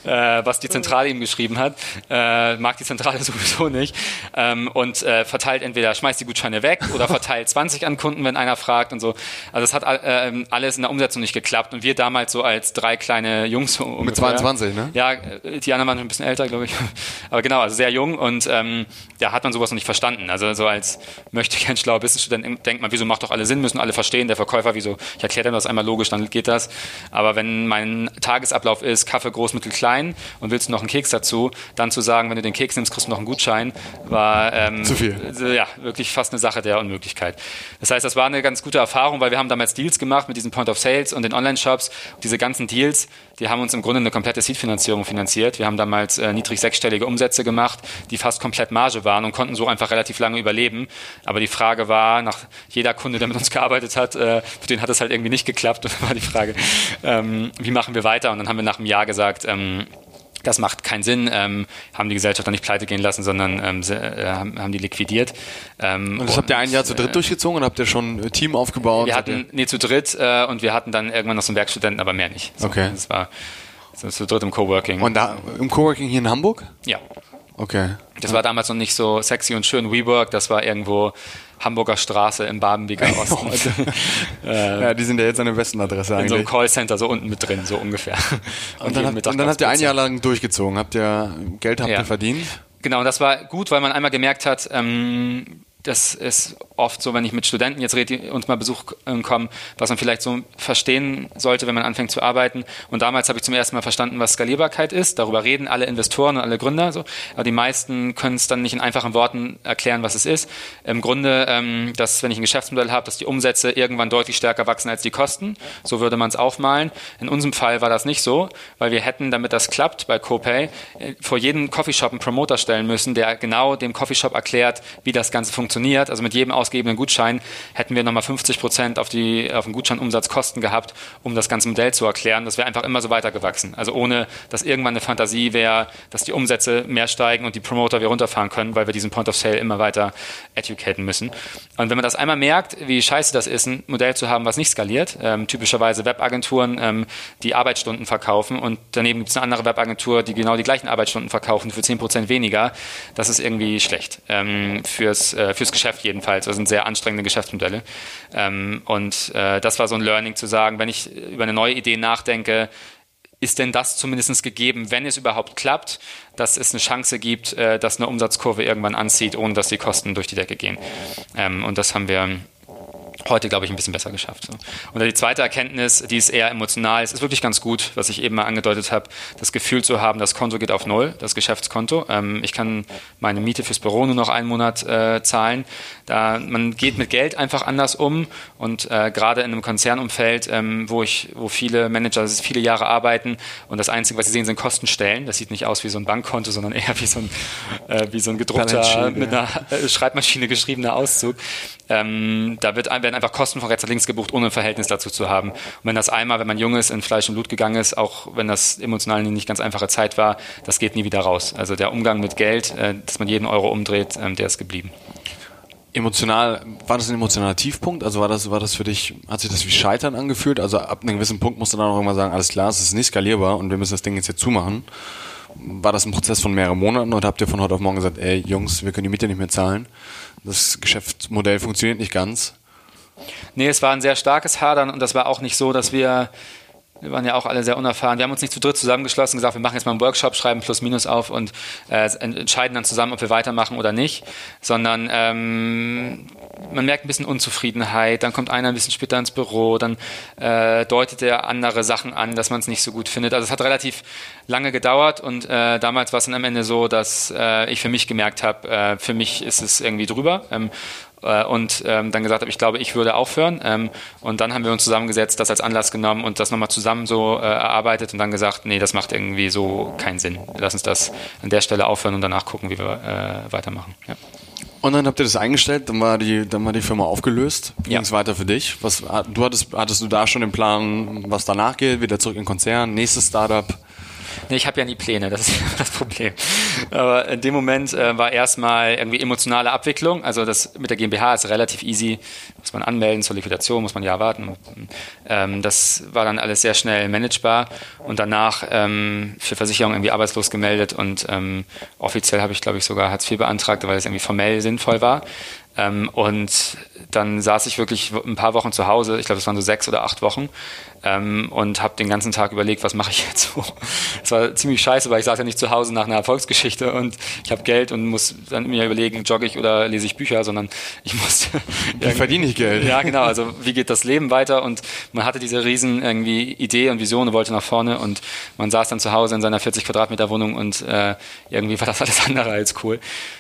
äh, was die Zentrale ihm geschrieben hat. mag die Zentrale sowieso nicht. Ähm, und verteilt entweder, schmeißt die Gutscheine weg oder verteilt 20 an Kunden, wenn einer fragt und so. Also es hat äh, alles in der Umsetzung nicht geklappt und wir damals so als drei kleine Jungs ungefähr, Mit 22, ne? Ja, äh, die anderen waren ein bisschen älter, glaube ich. Aber genau, also sehr jung und ähm, da hat man sowas noch nicht verstanden. Also so als möchte ich ein schlauer Businessstudent denkt man, wieso macht doch alle Sinn, müssen alle verstehen, der Verkäufer, wieso, ich erkläre dem das einmal logisch, dann geht das. Aber wenn mein Tagesablauf ist, Kaffee groß, mittel, klein und willst du noch einen Keks dazu, dann zu sagen, wenn du den Keks nimmst, kriegst du noch einen Gutschein, war ähm, zu viel. Ja, wirklich wirklich fast eine Sache der Unmöglichkeit. Das heißt, das war eine ganz gute Erfahrung, weil wir haben damals Deals gemacht mit diesen Point of Sales und den Online-Shops. Diese ganzen Deals, die haben uns im Grunde eine komplette Seed-Finanzierung finanziert. Wir haben damals äh, niedrig sechsstellige Umsätze gemacht, die fast komplett Marge waren und konnten so einfach relativ lange überleben. Aber die Frage war, nach jeder Kunde, der mit uns gearbeitet hat, äh, für den hat es halt irgendwie nicht geklappt. Und war die Frage, ähm, wie machen wir weiter? Und dann haben wir nach einem Jahr gesagt, ähm, das macht keinen Sinn, ähm, haben die Gesellschaft dann nicht pleite gehen lassen, sondern ähm, sie, äh, haben die liquidiert. Ähm, und das und, habt ihr ein Jahr zu dritt äh, durchgezogen und habt ihr schon ein Team aufgebaut? Wir hatten, nee, zu dritt äh, und wir hatten dann irgendwann noch so einen Werkstudenten, aber mehr nicht. So, okay. Das war so zu dritt im Coworking. Und da im Coworking hier in Hamburg? Ja. Okay. Das war damals noch nicht so sexy und schön WeWork, das war irgendwo Hamburger Straße im Badenwieger Osten. äh, ja, die sind ja jetzt an der besten Adresse in eigentlich. In so einem Callcenter, so unten mit drin, so ungefähr. Und, und dann, habt, und dann habt ihr ein Jahr lang durchgezogen. Habt ihr Geld habt ja. ihr verdient? Genau, und das war gut, weil man einmal gemerkt hat, ähm, das ist oft so, wenn ich mit Studenten jetzt rede, die uns mal Besuch äh, kommen, was man vielleicht so verstehen sollte, wenn man anfängt zu arbeiten. Und damals habe ich zum ersten Mal verstanden, was Skalierbarkeit ist. Darüber reden alle Investoren und alle Gründer. So. Aber die meisten können es dann nicht in einfachen Worten erklären, was es ist. Im Grunde, ähm, dass wenn ich ein Geschäftsmodell habe, dass die Umsätze irgendwann deutlich stärker wachsen als die Kosten. So würde man es aufmalen. In unserem Fall war das nicht so, weil wir hätten, damit das klappt bei CoPay, äh, vor jedem Coffeeshop einen Promoter stellen müssen, der genau dem Coffeeshop erklärt, wie das Ganze funktioniert. Also mit jedem aus ausgegebenen Gutschein hätten wir nochmal 50 Prozent auf, auf den Gutscheinumsatz Kosten gehabt, um das ganze Modell zu erklären. Das wäre einfach immer so weitergewachsen. Also ohne, dass irgendwann eine Fantasie wäre, dass die Umsätze mehr steigen und die Promoter wir runterfahren können, weil wir diesen Point of Sale immer weiter educaten müssen. Und wenn man das einmal merkt, wie scheiße das ist, ein Modell zu haben, was nicht skaliert, ähm, typischerweise Webagenturen, ähm, die Arbeitsstunden verkaufen und daneben gibt es eine andere Webagentur, die genau die gleichen Arbeitsstunden verkaufen für 10 Prozent weniger, das ist irgendwie schlecht. Ähm, fürs, äh, fürs Geschäft jedenfalls. Also sind sehr anstrengende Geschäftsmodelle. Ähm, und äh, das war so ein Learning zu sagen, wenn ich über eine neue Idee nachdenke, ist denn das zumindest gegeben, wenn es überhaupt klappt, dass es eine Chance gibt, äh, dass eine Umsatzkurve irgendwann anzieht, ohne dass die Kosten durch die Decke gehen. Ähm, und das haben wir heute, glaube ich, ein bisschen besser geschafft. Und die zweite Erkenntnis, die ist eher emotional, es ist wirklich ganz gut, was ich eben mal angedeutet habe, das Gefühl zu haben, das Konto geht auf Null, das Geschäftskonto. Ähm, ich kann meine Miete fürs Büro nur noch einen Monat äh, zahlen. Da, man geht mit Geld einfach anders um und äh, gerade in einem Konzernumfeld, ähm, wo, ich, wo viele Manager viele Jahre arbeiten und das Einzige, was sie sehen, sind Kostenstellen. Das sieht nicht aus wie so ein Bankkonto, sondern eher wie so ein, äh, wie so ein gedruckter, mit einer Schreibmaschine geschriebener Auszug. Ähm, da wird, werden einfach Kosten von rechts nach links gebucht, ohne ein Verhältnis dazu zu haben. Und wenn das einmal, wenn man jung ist, in Fleisch und Blut gegangen ist, auch wenn das emotional nicht ganz einfache Zeit war, das geht nie wieder raus. Also der Umgang mit Geld, äh, dass man jeden Euro umdreht, äh, der ist geblieben. Emotional, war das ein emotionaler Tiefpunkt? Also war das, war das für dich, hat sich das wie Scheitern angefühlt? Also ab einem gewissen Punkt musst du dann auch immer sagen, alles klar, es ist nicht skalierbar und wir müssen das Ding jetzt hier zumachen. War das ein Prozess von mehreren Monaten oder habt ihr von heute auf morgen gesagt, ey Jungs, wir können die Miete nicht mehr zahlen? Das Geschäftsmodell funktioniert nicht ganz. Nee, es war ein sehr starkes Hadern und das war auch nicht so, dass wir wir waren ja auch alle sehr unerfahren. Wir haben uns nicht zu dritt zusammengeschlossen und gesagt, wir machen jetzt mal einen Workshop, schreiben Plus Minus auf und äh, entscheiden dann zusammen, ob wir weitermachen oder nicht, sondern ähm, man merkt ein bisschen Unzufriedenheit, dann kommt einer ein bisschen später ins Büro, dann äh, deutet er andere Sachen an, dass man es nicht so gut findet. Also es hat relativ lange gedauert und äh, damals war es dann am Ende so, dass äh, ich für mich gemerkt habe, äh, für mich ist es irgendwie drüber ähm, äh, und ähm, dann gesagt habe, ich glaube, ich würde aufhören. Ähm, und dann haben wir uns zusammengesetzt, das als Anlass genommen und das nochmal zusammen so äh, erarbeitet und dann gesagt, nee, das macht irgendwie so keinen Sinn. Lass uns das an der Stelle aufhören und danach gucken, wie wir äh, weitermachen. Ja. Und dann habt ihr das eingestellt, dann war die, dann war die Firma aufgelöst. Wie ja. ging es weiter für dich? Was, du hattest, hattest du da schon den Plan, was danach geht? Wieder zurück in den Konzern, nächstes Startup? Nee, ich habe ja nie Pläne, das ist das Problem. Aber in dem Moment äh, war erstmal irgendwie emotionale Abwicklung. Also das mit der GmbH ist relativ easy. Muss man anmelden zur Liquidation, muss man ja warten. Ähm, das war dann alles sehr schnell managebar. Und danach ähm, für Versicherung irgendwie arbeitslos gemeldet und ähm, offiziell habe ich, glaube ich, sogar Hartz IV beantragt, weil es irgendwie formell sinnvoll war. Ähm, und dann saß ich wirklich ein paar Wochen zu Hause, ich glaube, es waren so sechs oder acht Wochen, ähm, und habe den ganzen Tag überlegt, was mache ich jetzt so. Es war ziemlich scheiße, weil ich saß ja nicht zu Hause nach einer Erfolgsgeschichte und ich habe Geld und muss dann mir überlegen, jogge ich oder lese ich Bücher, sondern ich musste. Wie verdiene ich Geld? Ja, genau. Also wie geht das Leben weiter? Und man hatte diese riesen irgendwie Idee und Vision und wollte nach vorne und man saß dann zu Hause in seiner 40 Quadratmeter Wohnung und äh, irgendwie war das alles andere als cool.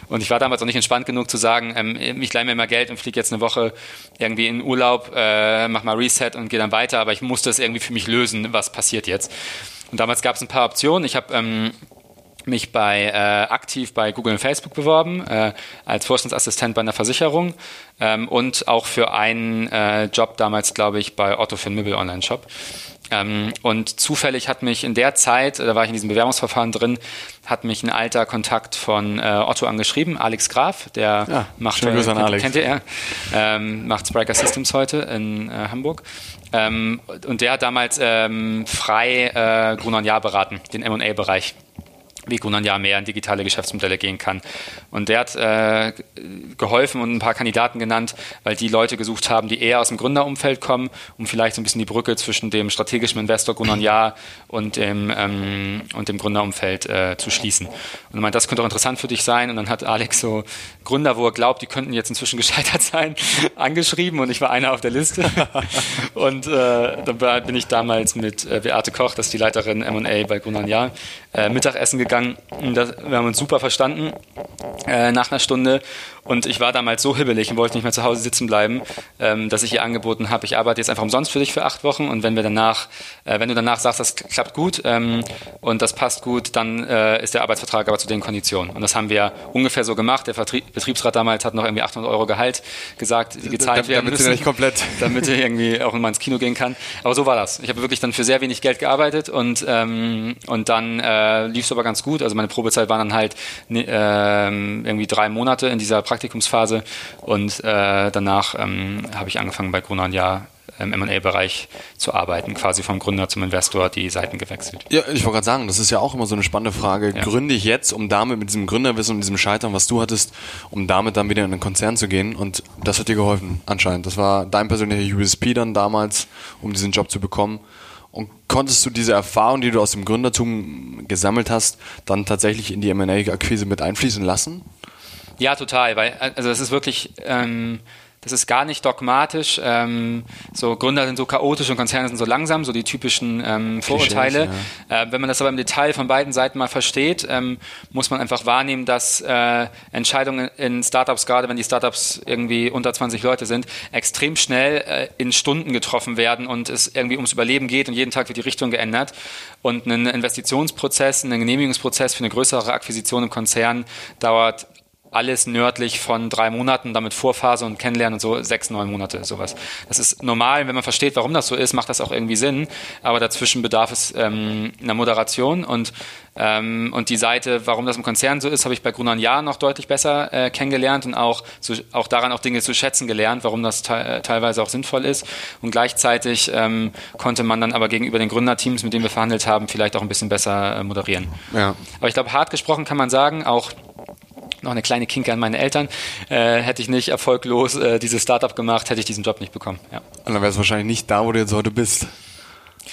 Und ich war damals auch nicht entspannt genug zu sagen, ähm, ich leihe mir mal Geld und fliege jetzt eine Woche irgendwie in Urlaub, äh, mach mal Reset und gehe dann weiter, aber ich musste es irgendwie für mich lösen, was passiert jetzt. Und damals gab es ein paar Optionen. Ich habe ähm, mich bei äh, aktiv bei Google und Facebook beworben äh, als Vorstandsassistent bei einer Versicherung ähm, und auch für einen äh, Job damals, glaube ich, bei Otto für einen Möbel Online Shop. Ähm, und zufällig hat mich in der Zeit, da war ich in diesem Bewerbungsverfahren drin, hat mich ein alter Kontakt von äh, Otto angeschrieben, Alex Graf, der ja, macht, äh, kennt, Alex. kennt ihr, ähm, macht Spriker Systems heute in äh, Hamburg. Ähm, und der hat damals ähm, frei äh, Gruner Jahr beraten, den M&A-Bereich wie Grunan ja mehr in digitale Geschäftsmodelle gehen kann. Und der hat äh, geholfen und ein paar Kandidaten genannt, weil die Leute gesucht haben, die eher aus dem Gründerumfeld kommen, um vielleicht so ein bisschen die Brücke zwischen dem strategischen Investor Grunan Ja und dem, ähm, und dem Gründerumfeld äh, zu schließen. Und meint, das könnte auch interessant für dich sein. Und dann hat Alex so Gründer, wo er glaubt, die könnten jetzt inzwischen gescheitert sein, angeschrieben und ich war einer auf der Liste. und äh, dann bin ich damals mit äh, Beate Koch, das ist die Leiterin M&A bei Grunan Ja, äh, Mittagessen gegangen. Das, wir haben uns super verstanden äh, nach einer Stunde und ich war damals so hibbelig und wollte nicht mehr zu Hause sitzen bleiben, ähm, dass ich ihr angeboten habe, ich arbeite jetzt einfach umsonst für dich für acht Wochen und wenn wir danach, äh, wenn du danach sagst, das klappt gut ähm, und das passt gut, dann äh, ist der Arbeitsvertrag aber zu den Konditionen. Und das haben wir ungefähr so gemacht. Der Vertrieb, Betriebsrat damals hat noch irgendwie 800 Euro Gehalt gesagt, die gezahlt damit, werden damit müssen, nicht komplett. damit er irgendwie auch mal ins Kino gehen kann. Aber so war das. Ich habe wirklich dann für sehr wenig Geld gearbeitet und ähm, und dann äh, lief es aber ganz gut. Also meine Probezeit war dann halt ne, äh, irgendwie drei Monate in dieser Praxis Praktikumsphase und äh, danach ähm, habe ich angefangen bei Gruner Jahr im M&A-Bereich zu arbeiten, quasi vom Gründer zum Investor die Seiten gewechselt. Ja, ich wollte gerade sagen, das ist ja auch immer so eine spannende Frage. Ja. Gründe ich jetzt, um damit mit diesem Gründerwissen und diesem Scheitern, was du hattest, um damit dann wieder in einen Konzern zu gehen und das hat dir geholfen, anscheinend. Das war dein persönlicher USP dann damals, um diesen Job zu bekommen. Und konntest du diese Erfahrung, die du aus dem Gründertum gesammelt hast, dann tatsächlich in die M&A-Akquise mit einfließen lassen? Ja, total, weil also es ist wirklich, ähm, das ist gar nicht dogmatisch. Ähm, so Gründer sind so chaotisch und Konzerne sind so langsam, so die typischen ähm, Vorurteile. Ja. Äh, wenn man das aber im Detail von beiden Seiten mal versteht, ähm, muss man einfach wahrnehmen, dass äh, Entscheidungen in Startups, gerade wenn die Startups irgendwie unter 20 Leute sind, extrem schnell äh, in Stunden getroffen werden und es irgendwie ums Überleben geht und jeden Tag wird die Richtung geändert. Und ein Investitionsprozess, ein Genehmigungsprozess für eine größere Akquisition im Konzern dauert alles nördlich von drei Monaten, damit Vorphase und Kennenlernen und so sechs, neun Monate, sowas. Das ist normal, wenn man versteht, warum das so ist, macht das auch irgendwie Sinn, aber dazwischen bedarf es ähm, einer Moderation und, ähm, und die Seite, warum das im Konzern so ist, habe ich bei Gruner Jahr noch deutlich besser äh, kennengelernt und auch, so, auch daran auch Dinge zu schätzen gelernt, warum das te äh, teilweise auch sinnvoll ist und gleichzeitig ähm, konnte man dann aber gegenüber den Gründerteams, mit denen wir verhandelt haben, vielleicht auch ein bisschen besser äh, moderieren. Ja. Aber ich glaube, hart gesprochen kann man sagen, auch noch eine kleine Kinke an meine Eltern. Äh, hätte ich nicht erfolglos äh, dieses Startup gemacht, hätte ich diesen Job nicht bekommen. Ja. Und dann wärst du wahrscheinlich nicht da, wo du jetzt heute bist.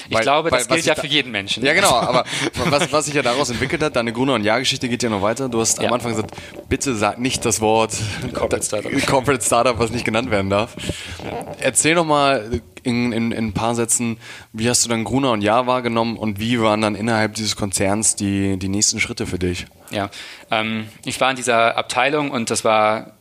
Ich weil, glaube, das gilt ja für jeden Menschen. Ja, genau, aber was, was sich ja daraus entwickelt hat, deine Gruner- und Jahrgeschichte geht ja noch weiter. Du hast ja. am Anfang gesagt, bitte sag nicht das Wort Corporate Startup, Corporate Startup was nicht genannt werden darf. Ja. Erzähl doch mal in, in, in ein paar Sätzen, wie hast du dann Gruner und Jahr wahrgenommen und wie waren dann innerhalb dieses Konzerns die, die nächsten Schritte für dich? Ja, ähm, ich war in dieser Abteilung und das war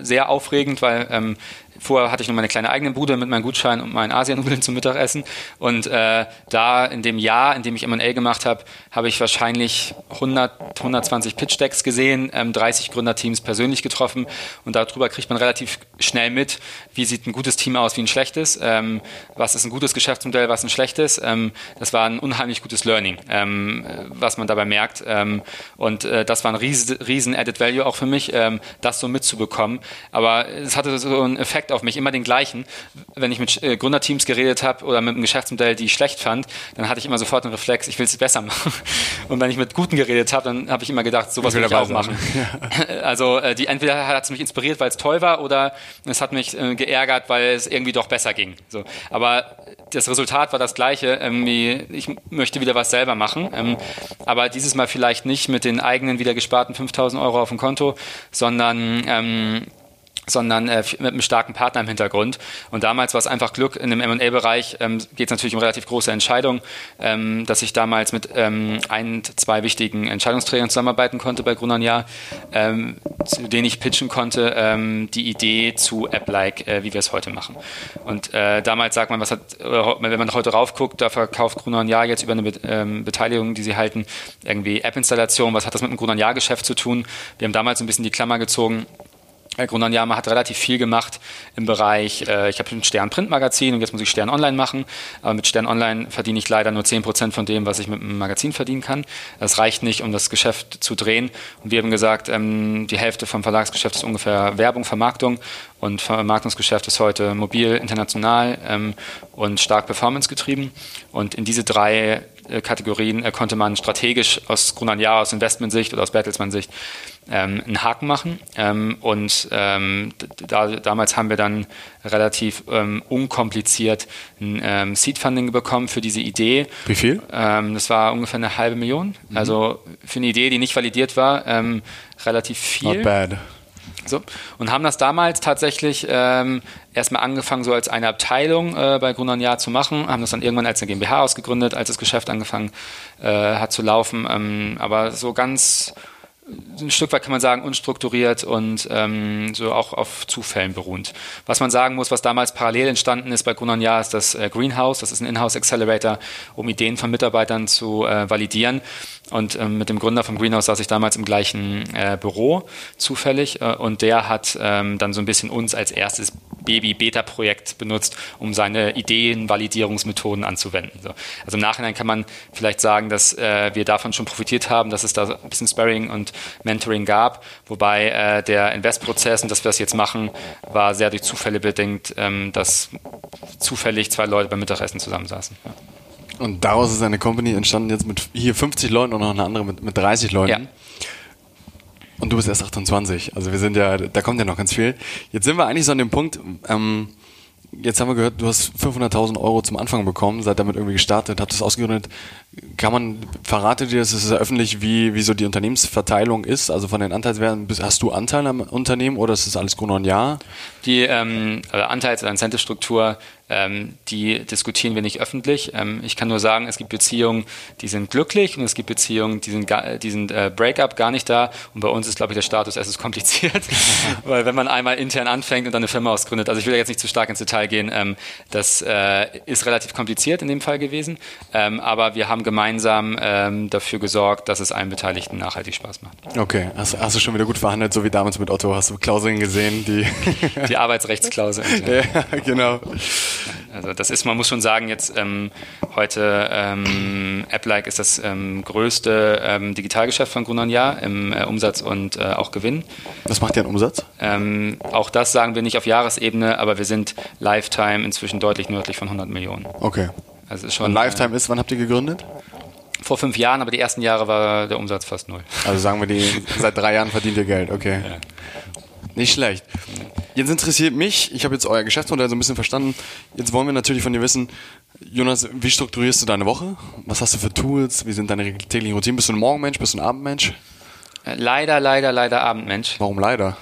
sehr aufregend, weil ähm, Vorher hatte ich noch meine kleine eigene Bude mit meinem Gutschein und meinen Asiennudeln zum Mittagessen. Und äh, da in dem Jahr, in dem ich M&A gemacht habe, habe ich wahrscheinlich 100, 120 Pitch-Decks gesehen, ähm, 30 Gründerteams persönlich getroffen. Und darüber kriegt man relativ schnell mit, wie sieht ein gutes Team aus, wie ein schlechtes. Ähm, was ist ein gutes Geschäftsmodell, was ein schlechtes. Ähm, das war ein unheimlich gutes Learning, ähm, was man dabei merkt. Ähm, und äh, das war ein riesen, riesen Added Value auch für mich, ähm, das so mitzubekommen. Aber es hatte so einen Effekt, Effekt auf mich, immer den gleichen. Wenn ich mit äh, Gründerteams geredet habe oder mit einem Geschäftsmodell, die ich schlecht fand, dann hatte ich immer sofort einen Reflex, ich will es besser machen. Und wenn ich mit Guten geredet habe, dann habe ich immer gedacht, sowas will, will ich auch machen. Ja. Also äh, die entweder hat es mich inspiriert, weil es toll war, oder es hat mich äh, geärgert, weil es irgendwie doch besser ging. So. Aber das Resultat war das gleiche. Irgendwie, ich möchte wieder was selber machen. Ähm, aber dieses Mal vielleicht nicht mit den eigenen wieder gesparten 5000 Euro auf dem Konto, sondern ähm, sondern äh, mit einem starken Partner im Hintergrund. Und damals war es einfach Glück. In dem M&A-Bereich ähm, geht es natürlich um relativ große Entscheidungen, ähm, dass ich damals mit ähm, ein, zwei wichtigen Entscheidungsträgern zusammenarbeiten konnte bei Gruner Jahr, ähm, zu denen ich pitchen konnte, ähm, die Idee zu App-like, äh, wie wir es heute machen. Und äh, damals sagt man, was hat, wenn man heute raufguckt, da verkauft Gruner Jahr jetzt über eine Be ähm, Beteiligung, die sie halten, irgendwie App-Installation. Was hat das mit dem Gruner Jahr-Geschäft zu tun? Wir haben damals ein bisschen die Klammer gezogen Grundanjama hat relativ viel gemacht im Bereich, äh, ich habe ein Stern Printmagazin und jetzt muss ich Stern Online machen, aber mit Stern Online verdiene ich leider nur 10% von dem, was ich mit einem Magazin verdienen kann. Das reicht nicht, um das Geschäft zu drehen. Und wir haben gesagt, ähm, die Hälfte vom Verlagsgeschäft ist ungefähr Werbung, Vermarktung und Vermarktungsgeschäft ist heute mobil, international ähm, und stark performance getrieben. Und in diese drei Kategorien äh, konnte man strategisch aus Grundanjara, aus Investmentsicht oder aus Bertelsmann-Sicht ähm, einen Haken machen. Ähm, und ähm, da, damals haben wir dann relativ ähm, unkompliziert ein ähm, Seed-Funding bekommen für diese Idee. Wie viel? Ähm, das war ungefähr eine halbe Million. Mhm. Also für eine Idee, die nicht validiert war, ähm, relativ viel. Not bad. So. Und haben das damals tatsächlich ähm, erstmal angefangen, so als eine Abteilung äh, bei Gründern Jahr zu machen, haben das dann irgendwann als eine GmbH ausgegründet, als das Geschäft angefangen äh, hat zu laufen. Ähm, aber so ganz ein Stück weit kann man sagen, unstrukturiert und ähm, so auch auf Zufällen beruhend. Was man sagen muss, was damals parallel entstanden ist bei Jahr, ist das äh, Greenhouse. Das ist ein Inhouse Accelerator, um Ideen von Mitarbeitern zu äh, validieren. Und ähm, mit dem Gründer vom Greenhouse saß ich damals im gleichen äh, Büro, zufällig. Äh, und der hat ähm, dann so ein bisschen uns als erstes Baby-Beta-Projekt benutzt, um seine Ideen, Validierungsmethoden anzuwenden. So. Also im Nachhinein kann man vielleicht sagen, dass äh, wir davon schon profitiert haben, dass es da ein bisschen Sparring und Mentoring gab. Wobei äh, der Investprozess und dass wir das jetzt machen, war sehr durch Zufälle bedingt, ähm, dass zufällig zwei Leute beim Mittagessen zusammensaßen. Ja. Und daraus ist eine Company entstanden jetzt mit hier 50 Leuten und noch eine andere mit, mit 30 Leuten. Ja. Und du bist erst 28. Also wir sind ja, da kommt ja noch ganz viel. Jetzt sind wir eigentlich so an dem Punkt, ähm, jetzt haben wir gehört, du hast 500.000 Euro zum Anfang bekommen, seid damit irgendwie gestartet, habt das ausgegründet. Kann man, verrate dir, das ist ja öffentlich, wie, wie so die Unternehmensverteilung ist, also von den Anteilswerten, hast du Anteil am Unternehmen oder ist das alles Grund und Ja? Die ähm, Anteils- oder Incentive-Struktur ähm, die diskutieren wir nicht öffentlich. Ähm, ich kann nur sagen, es gibt Beziehungen, die sind glücklich und es gibt Beziehungen, die sind, die sind äh, Breakup gar nicht da. Und bei uns ist, glaube ich, der Status erst kompliziert, weil wenn man einmal intern anfängt und dann eine Firma ausgründet, also ich will jetzt nicht zu stark ins Detail gehen, ähm, das äh, ist relativ kompliziert in dem Fall gewesen. Ähm, aber wir haben gemeinsam ähm, dafür gesorgt, dass es allen Beteiligten nachhaltig Spaß macht. Okay, hast, hast, du schon wieder gut verhandelt, so wie damals mit Otto? Hast du Klauseln gesehen, die. die Arbeitsrechtsklauseln. ja, genau. Also das ist, man muss schon sagen, jetzt ähm, heute ähm, AppLike ist das ähm, größte ähm, Digitalgeschäft von Grunon Jahr im äh, Umsatz und äh, auch Gewinn. Was macht ihr an Umsatz? Ähm, auch das sagen wir nicht auf Jahresebene, aber wir sind Lifetime inzwischen deutlich nördlich von 100 Millionen. Okay. Also schon, und Lifetime äh, ist, wann habt ihr gegründet? Vor fünf Jahren, aber die ersten Jahre war der Umsatz fast null. Also sagen wir, die, seit drei Jahren verdient ihr Geld, okay. Ja. Nicht schlecht. Jetzt interessiert mich, ich habe jetzt euer Geschäftsmodell so ein bisschen verstanden. Jetzt wollen wir natürlich von dir wissen, Jonas, wie strukturierst du deine Woche? Was hast du für Tools? Wie sind deine täglichen Routinen? Bist du ein Morgenmensch? Bist du ein Abendmensch? Äh, leider, leider, leider Abendmensch. Warum leider?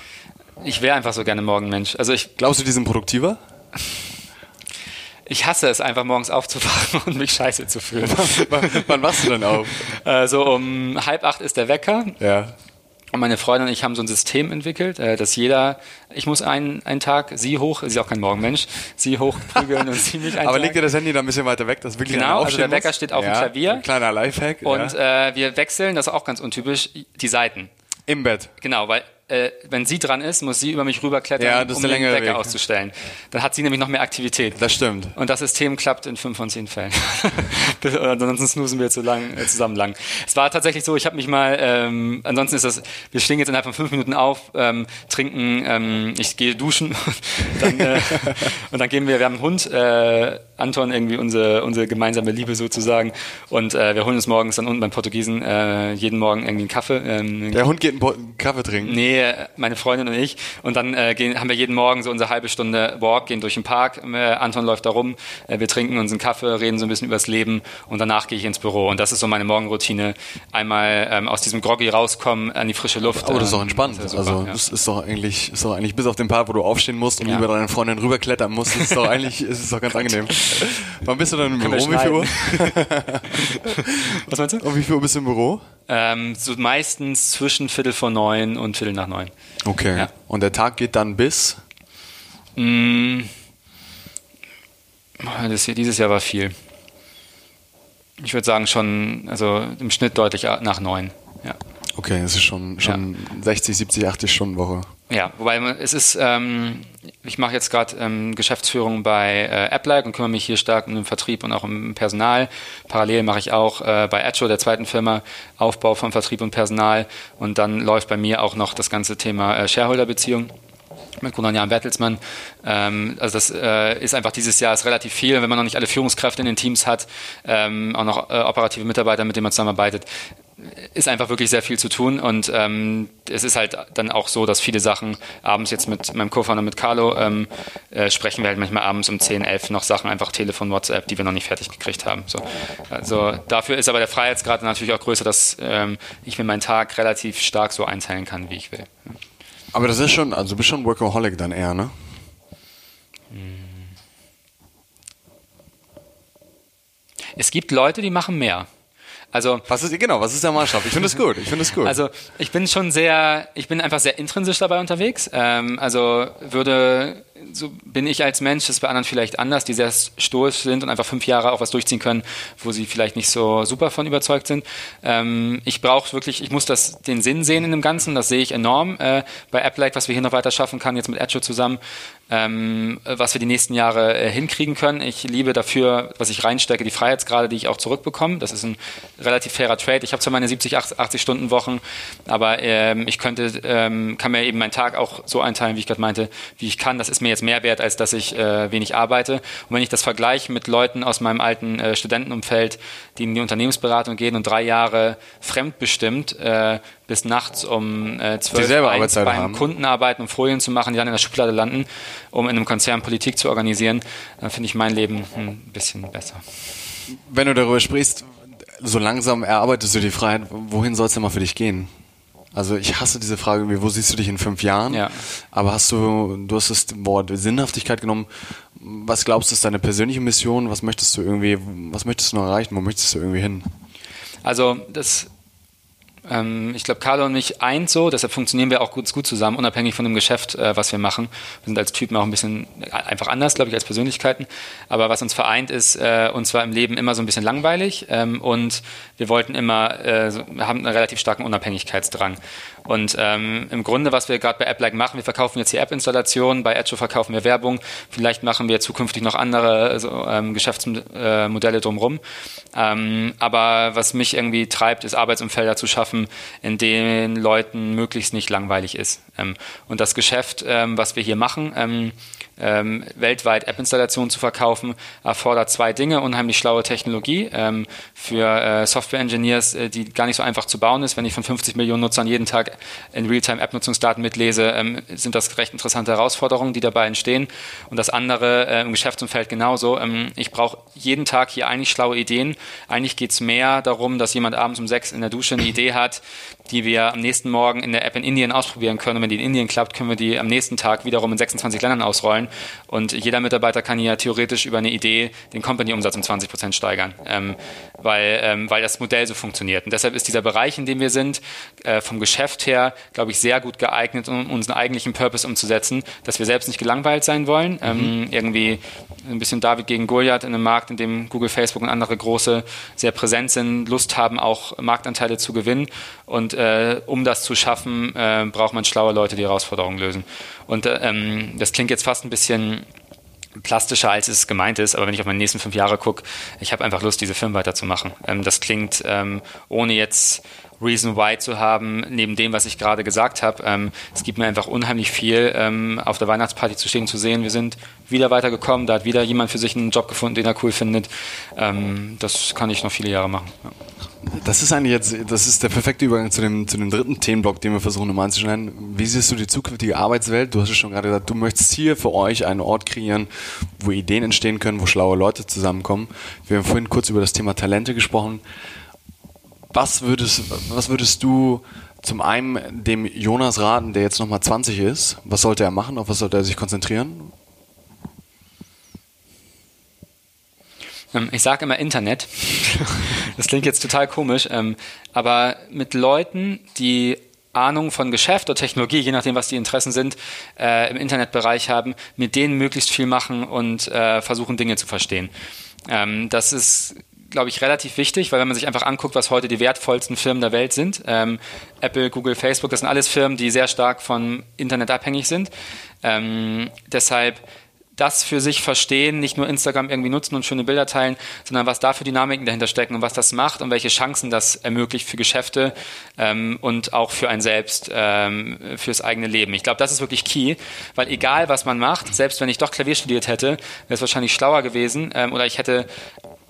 Ich wäre einfach so gerne Morgenmensch. Also ich Glaubst du, die sind produktiver? Ich hasse es einfach morgens aufzuwachen und mich scheiße zu fühlen. wann, wachst du denn auf? Äh, so um halb acht ist der Wecker. Ja. Und meine Freundin und ich haben so ein System entwickelt, äh, dass jeder, ich muss einen, einen Tag, sie hoch, sie ist auch kein Morgenmensch, sie hochprügeln und sie mich einen Aber Tag. legt ihr das Handy da ein bisschen weiter weg, dass wirklich Genau, also der Wecker muss? steht auf ja, dem Klavier. Ein kleiner Lifehack. Und ja. äh, wir wechseln, das ist auch ganz untypisch, die Seiten. Im Bett. Genau, weil äh, wenn sie dran ist, muss sie über mich rüberklettern, ja, um den Wecker Weg. auszustellen. Dann hat sie nämlich noch mehr Aktivität. Das stimmt. Und das System klappt in fünf von zehn Fällen. ansonsten snoosen wir zu lang, äh, zusammen lang. Es war tatsächlich so, ich habe mich mal, ähm, ansonsten ist das, wir stehen jetzt innerhalb von fünf Minuten auf, ähm, trinken, ähm, ich gehe duschen dann, äh, und dann gehen wir, wir haben einen Hund, äh, Anton irgendwie unsere, unsere gemeinsame Liebe sozusagen und äh, wir holen uns morgens dann unten beim Portugiesen äh, jeden Morgen irgendwie einen Kaffee. Ähm, Der Hund geht einen Kaffee trinken? Nee, Nee, meine Freundin und ich. Und dann äh, gehen, haben wir jeden Morgen so unsere halbe Stunde Walk, gehen durch den Park. Äh, Anton läuft da rum. Äh, wir trinken unseren Kaffee, reden so ein bisschen übers Leben und danach gehe ich ins Büro. Und das ist so meine Morgenroutine. Einmal ähm, aus diesem Groggy rauskommen, an die frische Luft. Aber das ist doch entspannt. Ist ja super, also, ja. das ist doch eigentlich, ist doch eigentlich bis auf den Part, wo du aufstehen musst und ja. über deine Freundin rüberklettern musst, ist doch eigentlich, ist es doch ganz angenehm. Wann bist du dann im Büro? Um wie viel Uhr? Was meinst du? Um wie viel Uhr bist du im Büro? Ähm, so meistens zwischen Viertel vor neun und Viertel nach neun. Okay. Ja. Und der Tag geht dann bis? Mm, das dieses Jahr war viel. Ich würde sagen schon, also im Schnitt deutlich nach neun. Ja. Okay, es ist schon, schon ja. 60, 70, 80 Stunden Woche. Ja, wobei es ist, ähm, ich mache jetzt gerade ähm, Geschäftsführung bei äh, AppLike und kümmere mich hier stark um den Vertrieb und auch um Personal. Parallel mache ich auch äh, bei Atcho, der zweiten Firma, Aufbau von Vertrieb und Personal. Und dann läuft bei mir auch noch das ganze Thema äh, Shareholder-Beziehung mit Gunnar Jan Bertelsmann. Ähm, also das äh, ist einfach dieses Jahr ist relativ viel. Wenn man noch nicht alle Führungskräfte in den Teams hat, ähm, auch noch äh, operative Mitarbeiter, mit denen man zusammenarbeitet, ist einfach wirklich sehr viel zu tun und ähm, es ist halt dann auch so, dass viele Sachen abends jetzt mit meinem Co-Founder, mit Carlo, ähm, äh, sprechen wir halt manchmal abends um 10, 11 noch Sachen, einfach Telefon, WhatsApp, die wir noch nicht fertig gekriegt haben. So. Also dafür ist aber der Freiheitsgrad natürlich auch größer, dass ähm, ich mir meinen Tag relativ stark so einteilen kann, wie ich will. Aber das ist schon, also du bist schon Workaholic dann eher, ne? Es gibt Leute, die machen mehr. Also was ist genau, was ist der Maßstab? Ich finde es gut. Ich finde es gut. Also ich bin schon sehr, ich bin einfach sehr intrinsisch dabei unterwegs. Ähm, also würde so bin ich als Mensch, das ist bei anderen vielleicht anders, die sehr stoisch sind und einfach fünf Jahre auch was durchziehen können, wo sie vielleicht nicht so super von überzeugt sind. Ähm, ich brauche wirklich, ich muss das, den Sinn sehen in dem Ganzen, das sehe ich enorm äh, bei AppLike, was wir hier noch weiter schaffen kann, jetzt mit Edge zusammen, ähm, was wir die nächsten Jahre äh, hinkriegen können. Ich liebe dafür, was ich reinstecke, die Freiheitsgrade, die ich auch zurückbekomme. Das ist ein relativ fairer Trade. Ich habe zwar meine 70, 80 Stunden Wochen, aber ähm, ich könnte, ähm, kann mir eben meinen Tag auch so einteilen, wie ich gerade meinte, wie ich kann. Das ist mir jetzt mehr wert, als dass ich äh, wenig arbeite. Und wenn ich das vergleiche mit Leuten aus meinem alten äh, Studentenumfeld, die in die Unternehmensberatung gehen und drei Jahre fremdbestimmt äh, bis nachts um äh, 12 Uhr bei einem Kunden arbeiten, um Folien zu machen, die dann in der Schublade landen, um in einem Konzern Politik zu organisieren, dann finde ich mein Leben ein bisschen besser. Wenn du darüber sprichst, so langsam erarbeitest du die Freiheit, wohin soll es denn mal für dich gehen? Also ich hasse diese Frage, wo siehst du dich in fünf Jahren? Ja. Aber hast du, du hast das Wort Sinnhaftigkeit genommen. Was glaubst du ist deine persönliche Mission? Was möchtest du irgendwie, was möchtest du noch erreichen? Wo möchtest du irgendwie hin? Also das ähm, ich glaube, Carlo und mich eint so, deshalb funktionieren wir auch gut, gut zusammen, unabhängig von dem Geschäft, äh, was wir machen. Wir sind als Typen auch ein bisschen äh, einfach anders, glaube ich, als Persönlichkeiten. Aber was uns vereint, ist äh, uns war im Leben immer so ein bisschen langweilig ähm, und wir wollten immer, äh, haben einen relativ starken Unabhängigkeitsdrang. Und ähm, im Grunde, was wir gerade bei AppLike machen, wir verkaufen jetzt die App-Installation, bei Edge verkaufen wir Werbung, vielleicht machen wir zukünftig noch andere also, ähm, Geschäftsmodelle drumherum. Ähm, aber was mich irgendwie treibt, ist Arbeitsumfelder zu schaffen, in denen Leuten möglichst nicht langweilig ist. Ähm, und das Geschäft, ähm, was wir hier machen, ähm, weltweit App-Installationen zu verkaufen, erfordert zwei Dinge. Unheimlich schlaue Technologie ähm, für äh, Software-Engineers, äh, die gar nicht so einfach zu bauen ist. Wenn ich von 50 Millionen Nutzern jeden Tag in Realtime-App-Nutzungsdaten mitlese, ähm, sind das recht interessante Herausforderungen, die dabei entstehen. Und das andere äh, im Geschäftsumfeld genauso. Ähm, ich brauche jeden Tag hier eigentlich schlaue Ideen. Eigentlich geht es mehr darum, dass jemand abends um sechs in der Dusche eine Idee hat, die wir am nächsten Morgen in der App in Indien ausprobieren können. Und wenn die in Indien klappt, können wir die am nächsten Tag wiederum in 26 Ländern ausrollen. Und jeder Mitarbeiter kann hier theoretisch über eine Idee den Company-Umsatz um 20 Prozent steigern, ähm, weil, ähm, weil das Modell so funktioniert. Und deshalb ist dieser Bereich, in dem wir sind, äh, vom Geschäft her, glaube ich, sehr gut geeignet, um unseren eigentlichen Purpose umzusetzen, dass wir selbst nicht gelangweilt sein wollen. Ähm, mhm. irgendwie ein bisschen David gegen Goliath in einem Markt, in dem Google, Facebook und andere große sehr präsent sind, Lust haben, auch Marktanteile zu gewinnen. Und äh, um das zu schaffen, äh, braucht man schlaue Leute, die Herausforderungen lösen. Und äh, ähm, das klingt jetzt fast ein bisschen plastischer, als es gemeint ist. Aber wenn ich auf meine nächsten fünf Jahre gucke, ich habe einfach Lust, diese Firmen weiterzumachen. Ähm, das klingt, ähm, ohne jetzt Reason Why zu haben, neben dem, was ich gerade gesagt habe. Ähm, es gibt mir einfach unheimlich viel, ähm, auf der Weihnachtsparty zu stehen, zu sehen. Wir sind wieder weitergekommen, da hat wieder jemand für sich einen Job gefunden, den er cool findet. Ähm, das kann ich noch viele Jahre machen. Ja. Das ist eigentlich jetzt, das ist der perfekte Übergang zu dem, zu dem dritten Themenblock, den wir versuchen nochmal anzuschneiden. Wie siehst du die zukünftige Arbeitswelt? Du hast ja schon gerade gesagt, du möchtest hier für euch einen Ort kreieren, wo Ideen entstehen können, wo schlaue Leute zusammenkommen. Wir haben vorhin kurz über das Thema Talente gesprochen. Was würdest, was würdest du zum einen dem Jonas raten, der jetzt nochmal 20 ist? Was sollte er machen? Auf was sollte er sich konzentrieren? Ähm, ich sage immer Internet. das klingt jetzt total komisch, ähm, aber mit Leuten, die Ahnung von Geschäft oder Technologie, je nachdem, was die Interessen sind, äh, im Internetbereich haben, mit denen möglichst viel machen und äh, versuchen, Dinge zu verstehen. Ähm, das ist, glaube ich, relativ wichtig, weil wenn man sich einfach anguckt, was heute die wertvollsten Firmen der Welt sind, ähm, Apple, Google, Facebook, das sind alles Firmen, die sehr stark von Internet abhängig sind. Ähm, deshalb das für sich verstehen, nicht nur Instagram irgendwie nutzen und schöne Bilder teilen, sondern was da für Dynamiken dahinter stecken und was das macht und welche Chancen das ermöglicht für Geschäfte ähm, und auch für ein selbst, ähm, fürs eigene Leben. Ich glaube, das ist wirklich key, weil egal was man macht, selbst wenn ich doch Klavier studiert hätte, wäre es wahrscheinlich schlauer gewesen ähm, oder ich hätte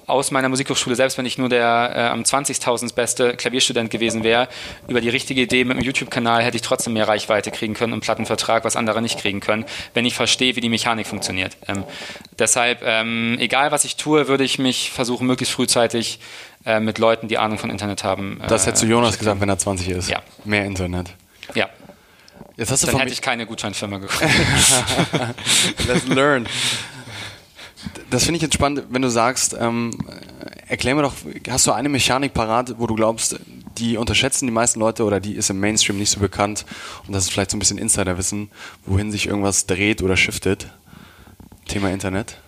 aus meiner Musikhochschule, selbst wenn ich nur der äh, am 20.000 beste Klavierstudent gewesen wäre, über die richtige Idee mit dem YouTube-Kanal hätte ich trotzdem mehr Reichweite kriegen können und Plattenvertrag, was andere nicht kriegen können, wenn ich verstehe, wie die Mechanik funktioniert. Ähm, deshalb, ähm, egal was ich tue, würde ich mich versuchen, möglichst frühzeitig äh, mit Leuten, die Ahnung von Internet haben. Äh, das hättest du Jonas gesagt, wenn er 20 ist. Ja. Mehr Internet. Ja. Jetzt hast du Dann hätte ich keine Gutscheinfirma gefunden. Let's learn. Das finde ich jetzt spannend, wenn du sagst, ähm, erklär mir doch, hast du eine Mechanik parat, wo du glaubst, die unterschätzen die meisten Leute oder die ist im Mainstream nicht so bekannt und das ist vielleicht so ein bisschen Insiderwissen, wohin sich irgendwas dreht oder shiftet? Thema Internet?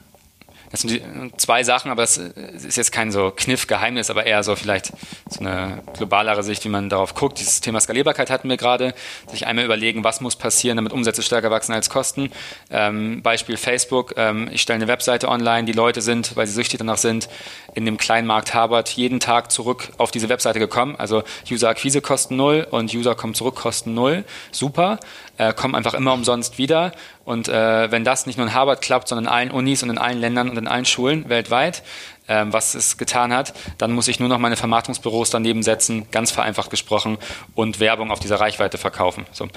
Das sind zwei Sachen, aber es ist jetzt kein so Kniff-Geheimnis, aber eher so vielleicht so eine globalere Sicht, wie man darauf guckt. Dieses Thema Skalierbarkeit hatten wir gerade. Sich einmal überlegen, was muss passieren, damit Umsätze stärker wachsen als Kosten. Ähm, Beispiel Facebook. Ähm, ich stelle eine Webseite online. Die Leute sind, weil sie süchtig danach sind, in dem kleinen Markt Harvard jeden Tag zurück auf diese Webseite gekommen. Also User-Akquise kosten null und User kommen zurück kosten null. Super äh, kommen einfach immer umsonst wieder. Und äh, wenn das nicht nur in Harvard klappt, sondern in allen Unis und in allen Ländern und in allen Schulen weltweit, ähm, was es getan hat. Dann muss ich nur noch meine Vermarktungsbüros daneben setzen, ganz vereinfacht gesprochen, und Werbung auf dieser Reichweite verkaufen. So.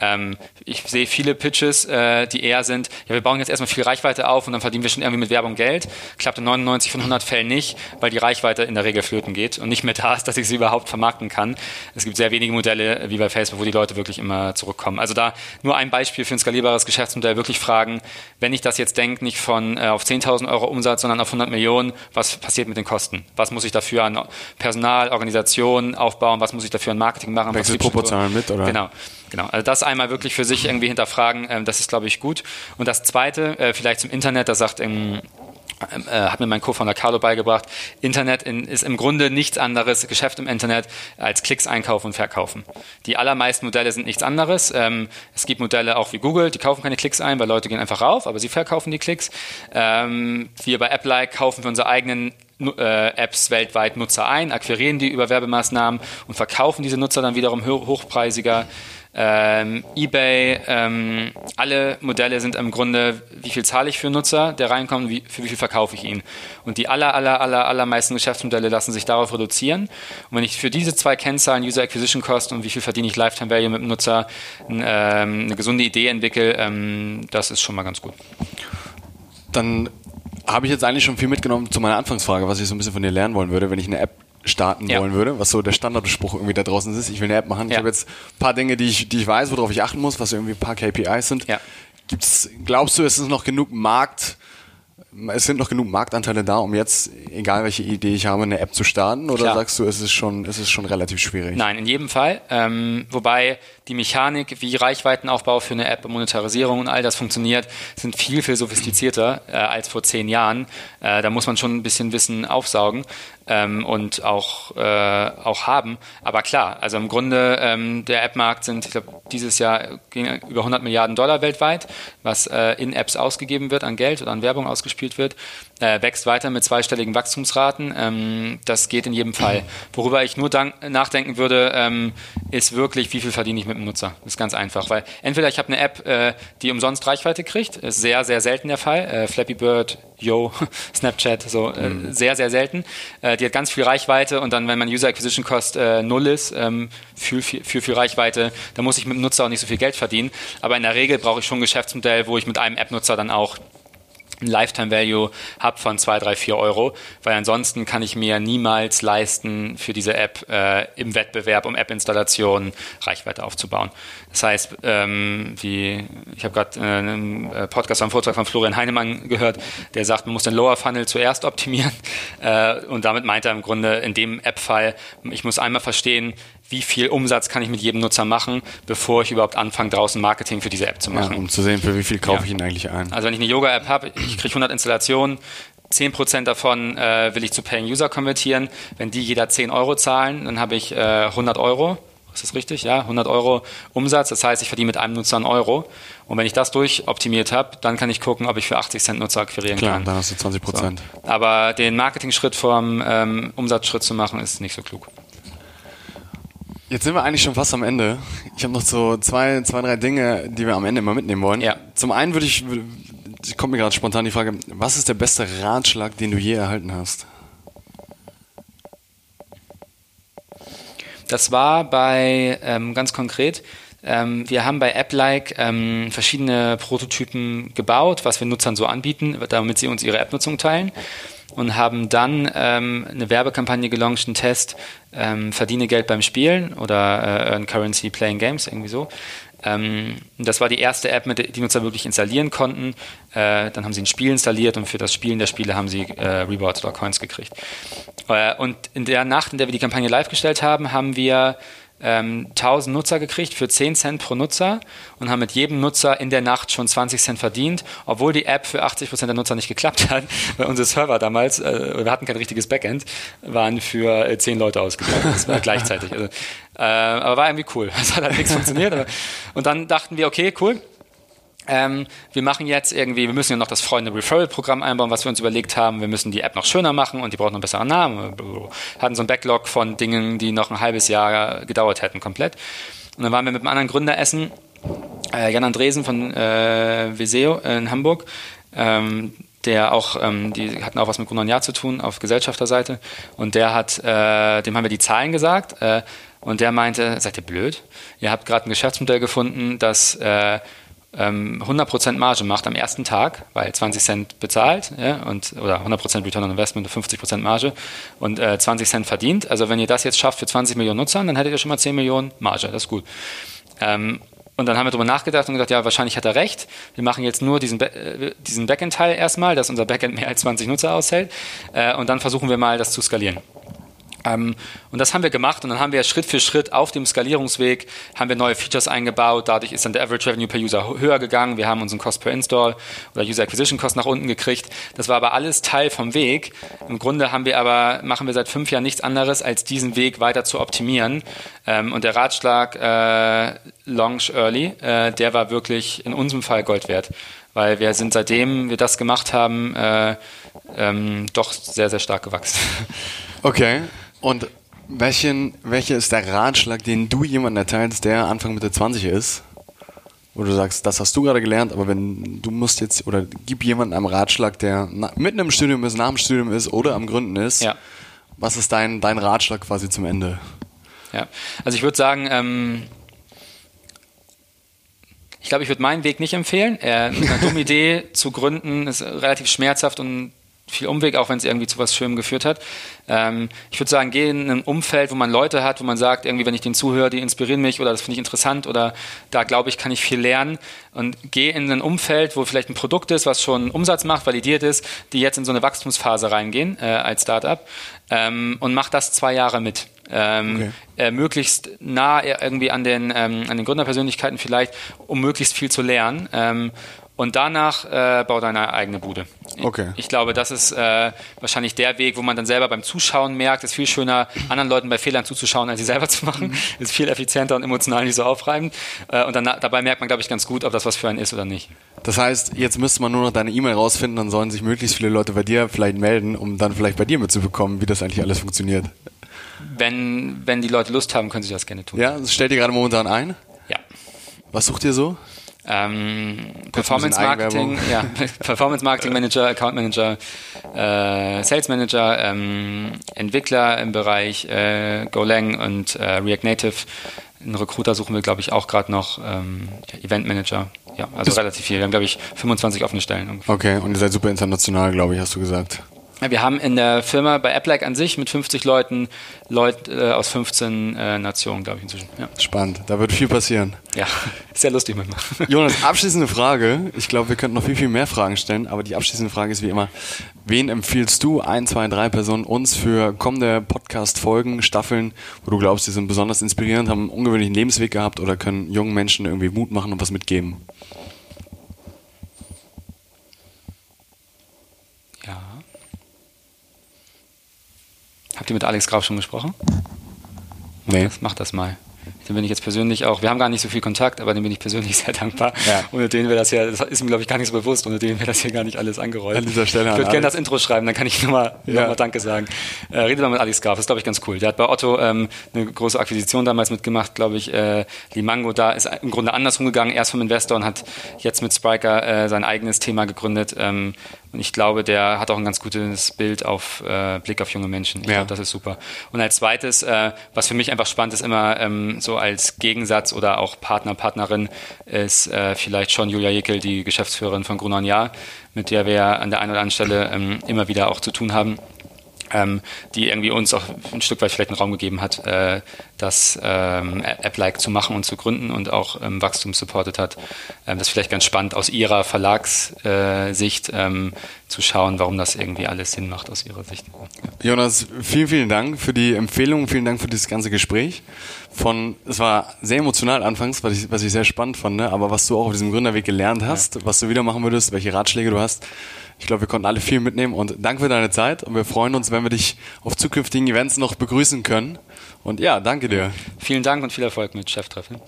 Ähm, ich sehe viele Pitches, äh, die eher sind, ja, wir bauen jetzt erstmal viel Reichweite auf und dann verdienen wir schon irgendwie mit Werbung Geld. Klappt in 99 von 100 Fällen nicht, weil die Reichweite in der Regel flöten geht und nicht mehr da ist, dass ich sie überhaupt vermarkten kann. Es gibt sehr wenige Modelle wie bei Facebook, wo die Leute wirklich immer zurückkommen. Also da nur ein Beispiel für ein skalierbares Geschäftsmodell, wirklich fragen, wenn ich das jetzt denke, nicht von äh, auf 10.000 Euro Umsatz, sondern auf 100 Millionen, was passiert mit den Kosten? Was muss ich dafür an Personal, Organisation aufbauen? Was muss ich dafür an Marketing machen? Wechselt proportional mit, oder? Genau. Genau, also das einmal wirklich für sich irgendwie hinterfragen, ähm, das ist, glaube ich, gut. Und das Zweite, äh, vielleicht zum Internet, da sagt ähm, äh, hat mir mein Co-Founder Carlo beigebracht, Internet in, ist im Grunde nichts anderes, Geschäft im Internet, als Klicks einkaufen und verkaufen. Die allermeisten Modelle sind nichts anderes. Ähm, es gibt Modelle auch wie Google, die kaufen keine Klicks ein, weil Leute gehen einfach rauf, aber sie verkaufen die Klicks. Ähm, wir bei AppLike kaufen für unsere eigenen äh, Apps weltweit Nutzer ein, akquirieren die über Werbemaßnahmen und verkaufen diese Nutzer dann wiederum hochpreisiger ähm, eBay, ähm, alle Modelle sind im Grunde, wie viel zahle ich für einen Nutzer, der reinkommt, wie, für wie viel verkaufe ich ihn. Und die aller, aller, aller, allermeisten Geschäftsmodelle lassen sich darauf reduzieren. Und wenn ich für diese zwei Kennzahlen, User Acquisition Cost und wie viel verdiene ich Lifetime Value mit dem Nutzer, ähm, eine gesunde Idee entwickle, ähm, das ist schon mal ganz gut. Dann habe ich jetzt eigentlich schon viel mitgenommen zu meiner Anfangsfrage, was ich so ein bisschen von dir lernen wollen würde, wenn ich eine App starten ja. wollen würde, was so der Standardspruch irgendwie da draußen ist. Ich will eine App machen. Ja. Ich habe jetzt ein paar Dinge, die ich, die ich weiß, worauf ich achten muss, was irgendwie ein paar KPIs sind. Ja. Gibt's, glaubst du, es ist noch genug Markt, es sind noch genug Marktanteile da, um jetzt, egal welche Idee ich habe, eine App zu starten? Oder Klar. sagst du, es ist schon, es ist schon relativ schwierig? Nein, in jedem Fall. Ähm, wobei die Mechanik, wie Reichweitenaufbau für eine App, Monetarisierung und all das funktioniert, sind viel, viel sophistizierter äh, als vor zehn Jahren. Äh, da muss man schon ein bisschen Wissen aufsaugen ähm, und auch, äh, auch haben. Aber klar, also im Grunde ähm, der App-Markt sind, ich glaube, dieses Jahr ging über 100 Milliarden Dollar weltweit, was äh, in Apps ausgegeben wird an Geld oder an Werbung ausgespielt gespielt wird, äh, wächst weiter mit zweistelligen Wachstumsraten. Ähm, das geht in jedem Fall. Worüber ich nur nachdenken würde, ähm, ist wirklich, wie viel verdiene ich mit dem Nutzer. Das ist ganz einfach, weil entweder ich habe eine App, äh, die umsonst Reichweite kriegt, ist sehr, sehr selten der Fall. Äh, Flappy Bird, Yo, Snapchat, so äh, mhm. sehr, sehr selten. Äh, die hat ganz viel Reichweite und dann, wenn mein User Acquisition Cost äh, null ist, ähm, für, für, für viel Reichweite, dann muss ich mit dem Nutzer auch nicht so viel Geld verdienen. Aber in der Regel brauche ich schon ein Geschäftsmodell, wo ich mit einem App-Nutzer dann auch ein Lifetime Value habe von 2, 3, 4 Euro, weil ansonsten kann ich mir niemals leisten, für diese App äh, im Wettbewerb um App-Installation Reichweite aufzubauen. Das heißt, ähm, wie ich habe gerade äh, einen äh, Podcast am Vortrag von Florian Heinemann gehört, der sagt, man muss den Lower Funnel zuerst optimieren äh, und damit meint er im Grunde in dem App-Fall, ich muss einmal verstehen, wie viel Umsatz kann ich mit jedem Nutzer machen, bevor ich überhaupt anfange, draußen Marketing für diese App zu machen. Ja, um zu sehen, für wie viel kaufe ja. ich ihn eigentlich ein. Also wenn ich eine Yoga-App habe, ich kriege 100 Installationen, 10% davon äh, will ich zu Paying User konvertieren. Wenn die jeder 10 Euro zahlen, dann habe ich äh, 100 Euro. Ist das richtig? Ja, 100 Euro Umsatz. Das heißt, ich verdiene mit einem Nutzer einen Euro. Und wenn ich das durchoptimiert habe, dann kann ich gucken, ob ich für 80 Cent Nutzer akquirieren Klar, kann. dann hast du 20 Prozent. So. Aber den Marketing-Schritt vom ähm, Umsatzschritt zu machen, ist nicht so klug. Jetzt sind wir eigentlich schon fast am Ende. Ich habe noch so zwei, zwei, drei Dinge, die wir am Ende mal mitnehmen wollen. Ja. Zum einen würde ich, kommt mir gerade spontan die Frage, was ist der beste Ratschlag, den du je erhalten hast? Das war bei, ähm, ganz konkret, ähm, wir haben bei AppLike ähm, verschiedene Prototypen gebaut, was wir Nutzern so anbieten, damit sie uns ihre App-Nutzung teilen und haben dann ähm, eine Werbekampagne gelauncht, einen Test, ähm, verdiene Geld beim Spielen oder äh, Earn Currency Playing Games, irgendwie so. Ähm, das war die erste App, mit der die Nutzer wirklich installieren konnten. Äh, dann haben sie ein Spiel installiert und für das Spielen der Spiele haben sie äh, Rewards oder Coins gekriegt. Äh, und in der Nacht, in der wir die Kampagne live gestellt haben, haben wir ähm, 1000 Nutzer gekriegt für 10 Cent pro Nutzer und haben mit jedem Nutzer in der Nacht schon 20 Cent verdient, obwohl die App für 80 Prozent der Nutzer nicht geklappt hat, weil unsere Server damals, äh, wir hatten kein richtiges Backend, waren für äh, 10 Leute ausgebaut. Das war gleichzeitig. Also, äh, aber war irgendwie cool. Es hat halt nichts funktioniert. Aber, und dann dachten wir, okay, cool, ähm, wir machen jetzt irgendwie, wir müssen ja noch das Freunde-Referral-Programm einbauen, was wir uns überlegt haben. Wir müssen die App noch schöner machen und die braucht noch einen besseren Namen. Wir hatten so ein Backlog von Dingen, die noch ein halbes Jahr gedauert hätten, komplett. Und dann waren wir mit einem anderen Gründer essen, äh, Jan Andresen von äh, Viseo in Hamburg. Ähm, der auch, ähm, die hatten auch was mit Gründer Jahr zu tun auf Gesellschafterseite. Und der hat, äh, dem haben wir die Zahlen gesagt. Äh, und der meinte, seid ihr blöd? Ihr habt gerade ein Geschäftsmodell gefunden, das äh, 100% ähm, Marge macht am ersten Tag, weil 20 Cent bezahlt ja, und, oder 100% Return on Investment und 50% Marge und äh, 20 Cent verdient. Also wenn ihr das jetzt schafft für 20 Millionen Nutzern, dann hättet ihr schon mal 10 Millionen Marge. Das ist gut. Ähm, und dann haben wir darüber nachgedacht und gesagt, ja, wahrscheinlich hat er recht. Wir machen jetzt nur diesen, äh, diesen Backend-Teil erstmal, dass unser Backend mehr als 20 Nutzer aushält. Äh, und dann versuchen wir mal, das zu skalieren. Ähm, und das haben wir gemacht und dann haben wir Schritt für Schritt auf dem Skalierungsweg haben wir neue Features eingebaut. Dadurch ist dann der Average Revenue per User höher gegangen. Wir haben unseren Cost per Install oder User Acquisition Cost nach unten gekriegt. Das war aber alles Teil vom Weg. Im Grunde haben wir aber, machen wir seit fünf Jahren nichts anderes, als diesen Weg weiter zu optimieren. Ähm, und der Ratschlag äh, Launch Early, äh, der war wirklich in unserem Fall Gold wert. Weil wir sind seitdem wir das gemacht haben, äh, ähm, doch sehr, sehr stark gewachsen. Okay. Und welchen, welcher ist der Ratschlag, den du jemandem erteilst, der Anfang Mitte 20 ist? Wo du sagst, das hast du gerade gelernt, aber wenn du musst jetzt, oder gib jemandem einen Ratschlag, der mitten im Studium ist, nach dem Studium ist oder am Gründen ist, ja. was ist dein, dein Ratschlag quasi zum Ende? Ja, also ich würde sagen, ähm, ich glaube, ich würde meinen Weg nicht empfehlen. Äh, eine dumme Idee zu gründen ist relativ schmerzhaft und viel Umweg, auch wenn es irgendwie zu was Schönem geführt hat. Ähm, ich würde sagen, geh in ein Umfeld, wo man Leute hat, wo man sagt, irgendwie, wenn ich den zuhöre, die inspirieren mich oder das finde ich interessant oder da glaube ich, kann ich viel lernen. Und geh in ein Umfeld, wo vielleicht ein Produkt ist, was schon Umsatz macht, validiert ist, die jetzt in so eine Wachstumsphase reingehen äh, als Startup ähm, und mach das zwei Jahre mit. Ähm, okay. äh, möglichst nah irgendwie an den, ähm, an den Gründerpersönlichkeiten vielleicht, um möglichst viel zu lernen. Und danach äh, bau deine eigene Bude. Okay. Ich, ich glaube, das ist äh, wahrscheinlich der Weg, wo man dann selber beim Zuschauen merkt, es ist viel schöner, anderen Leuten bei Fehlern zuzuschauen, als sie selber zu machen. Mhm. Ist viel effizienter und emotional nicht so aufreibend. Äh, und dann dabei merkt man, glaube ich, ganz gut, ob das was für einen ist oder nicht. Das heißt, jetzt müsste man nur noch deine E-Mail rausfinden, dann sollen sich möglichst viele Leute bei dir vielleicht melden, um dann vielleicht bei dir mitzubekommen, wie das eigentlich alles funktioniert. Wenn, wenn die Leute Lust haben, können sie das gerne tun. Ja, das stellt ihr gerade momentan ein? Ja. Was sucht ihr so? Ähm, Performance Marketing, ja, Performance Marketing Manager, Account Manager, äh, Sales Manager, ähm, Entwickler im Bereich äh, Golang und äh, React Native. Einen Recruiter suchen wir, glaube ich, auch gerade noch. Ähm, Event Manager. Ja, also relativ viel. Wir haben, glaube ich, 25 offene Stellen. Ungefähr. Okay, und ihr seid super international, glaube ich, hast du gesagt. Wir haben in der Firma bei AppLike an sich mit 50 Leuten Leute äh, aus 15 äh, Nationen, glaube ich, inzwischen. Ja. Spannend, da wird viel passieren. Ja, sehr lustig manchmal. Jonas, abschließende Frage. Ich glaube, wir könnten noch viel, viel mehr Fragen stellen, aber die abschließende Frage ist wie immer: Wen empfiehlst du, ein, zwei, drei Personen, uns für kommende Podcast-Folgen, Staffeln, wo du glaubst, die sind besonders inspirierend, haben einen ungewöhnlichen Lebensweg gehabt oder können jungen Menschen irgendwie Mut machen und was mitgeben? Habt ihr mit Alex Graf schon gesprochen? Nee. Mach das mal. Den bin ich jetzt persönlich auch, wir haben gar nicht so viel Kontakt, aber dem bin ich persönlich sehr dankbar. Ja. Ohne den wäre das ja, das ist mir glaube ich gar nicht so bewusst, ohne den wäre das hier gar nicht alles angerollt. An dieser Stelle ich würde gerne das Intro schreiben, dann kann ich nochmal ja. noch Danke sagen. Äh, redet mal mit Alex Graf, das ist glaube ich ganz cool. Der hat bei Otto ähm, eine große Akquisition damals mitgemacht, glaube ich. Äh, Limango da ist im Grunde andersrum gegangen, erst vom Investor und hat jetzt mit Spriker äh, sein eigenes Thema gegründet. Ähm, und ich glaube, der hat auch ein ganz gutes Bild auf äh, Blick auf junge Menschen. Ich ja. glaube, das ist super. Und als zweites, äh, was für mich einfach spannend ist, immer ähm, so als Gegensatz oder auch Partner, Partnerin, ist äh, vielleicht schon Julia Jekyll, die Geschäftsführerin von Gruner Jahr, mit der wir an der einen oder anderen Stelle ähm, immer wieder auch zu tun haben ähm, die irgendwie uns auch ein Stück weit vielleicht einen Raum gegeben hat, äh, das ähm, App-like zu machen und zu gründen und auch ähm, Wachstum supportet hat. Ähm, das ist vielleicht ganz spannend aus ihrer Verlagssicht ähm, zu schauen, warum das irgendwie alles Sinn macht aus ihrer Sicht. Ja. Jonas, vielen, vielen Dank für die Empfehlung, vielen Dank für das ganze Gespräch. Von, es war sehr emotional anfangs, was ich, was ich sehr spannend fand, ne? aber was du auch auf diesem Gründerweg gelernt hast, ja. was du wieder machen würdest, welche Ratschläge du hast, ich glaube, wir konnten alle viel mitnehmen und danke für deine Zeit und wir freuen uns, wenn wir dich auf zukünftigen Events noch begrüßen können. Und ja, danke dir. Vielen Dank und viel Erfolg mit Cheftreffen.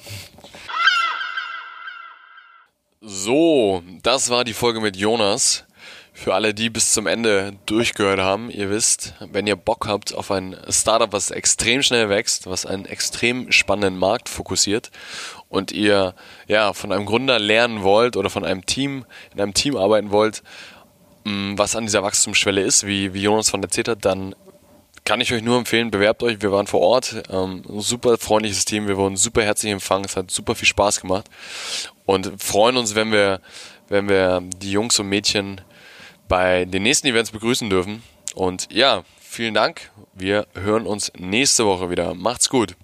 So, das war die Folge mit Jonas. Für alle, die bis zum Ende durchgehört haben, ihr wisst, wenn ihr Bock habt auf ein Startup, was extrem schnell wächst, was einen extrem spannenden Markt fokussiert und ihr ja von einem Gründer lernen wollt oder von einem Team in einem Team arbeiten wollt was an dieser Wachstumsschwelle ist, wie, wie Jonas von erzählt hat, dann kann ich euch nur empfehlen, bewerbt euch. Wir waren vor Ort, ähm, super freundliches Team, wir wurden super herzlich empfangen, es hat super viel Spaß gemacht und freuen uns, wenn wir, wenn wir die Jungs und Mädchen bei den nächsten Events begrüßen dürfen. Und ja, vielen Dank. Wir hören uns nächste Woche wieder. Macht's gut.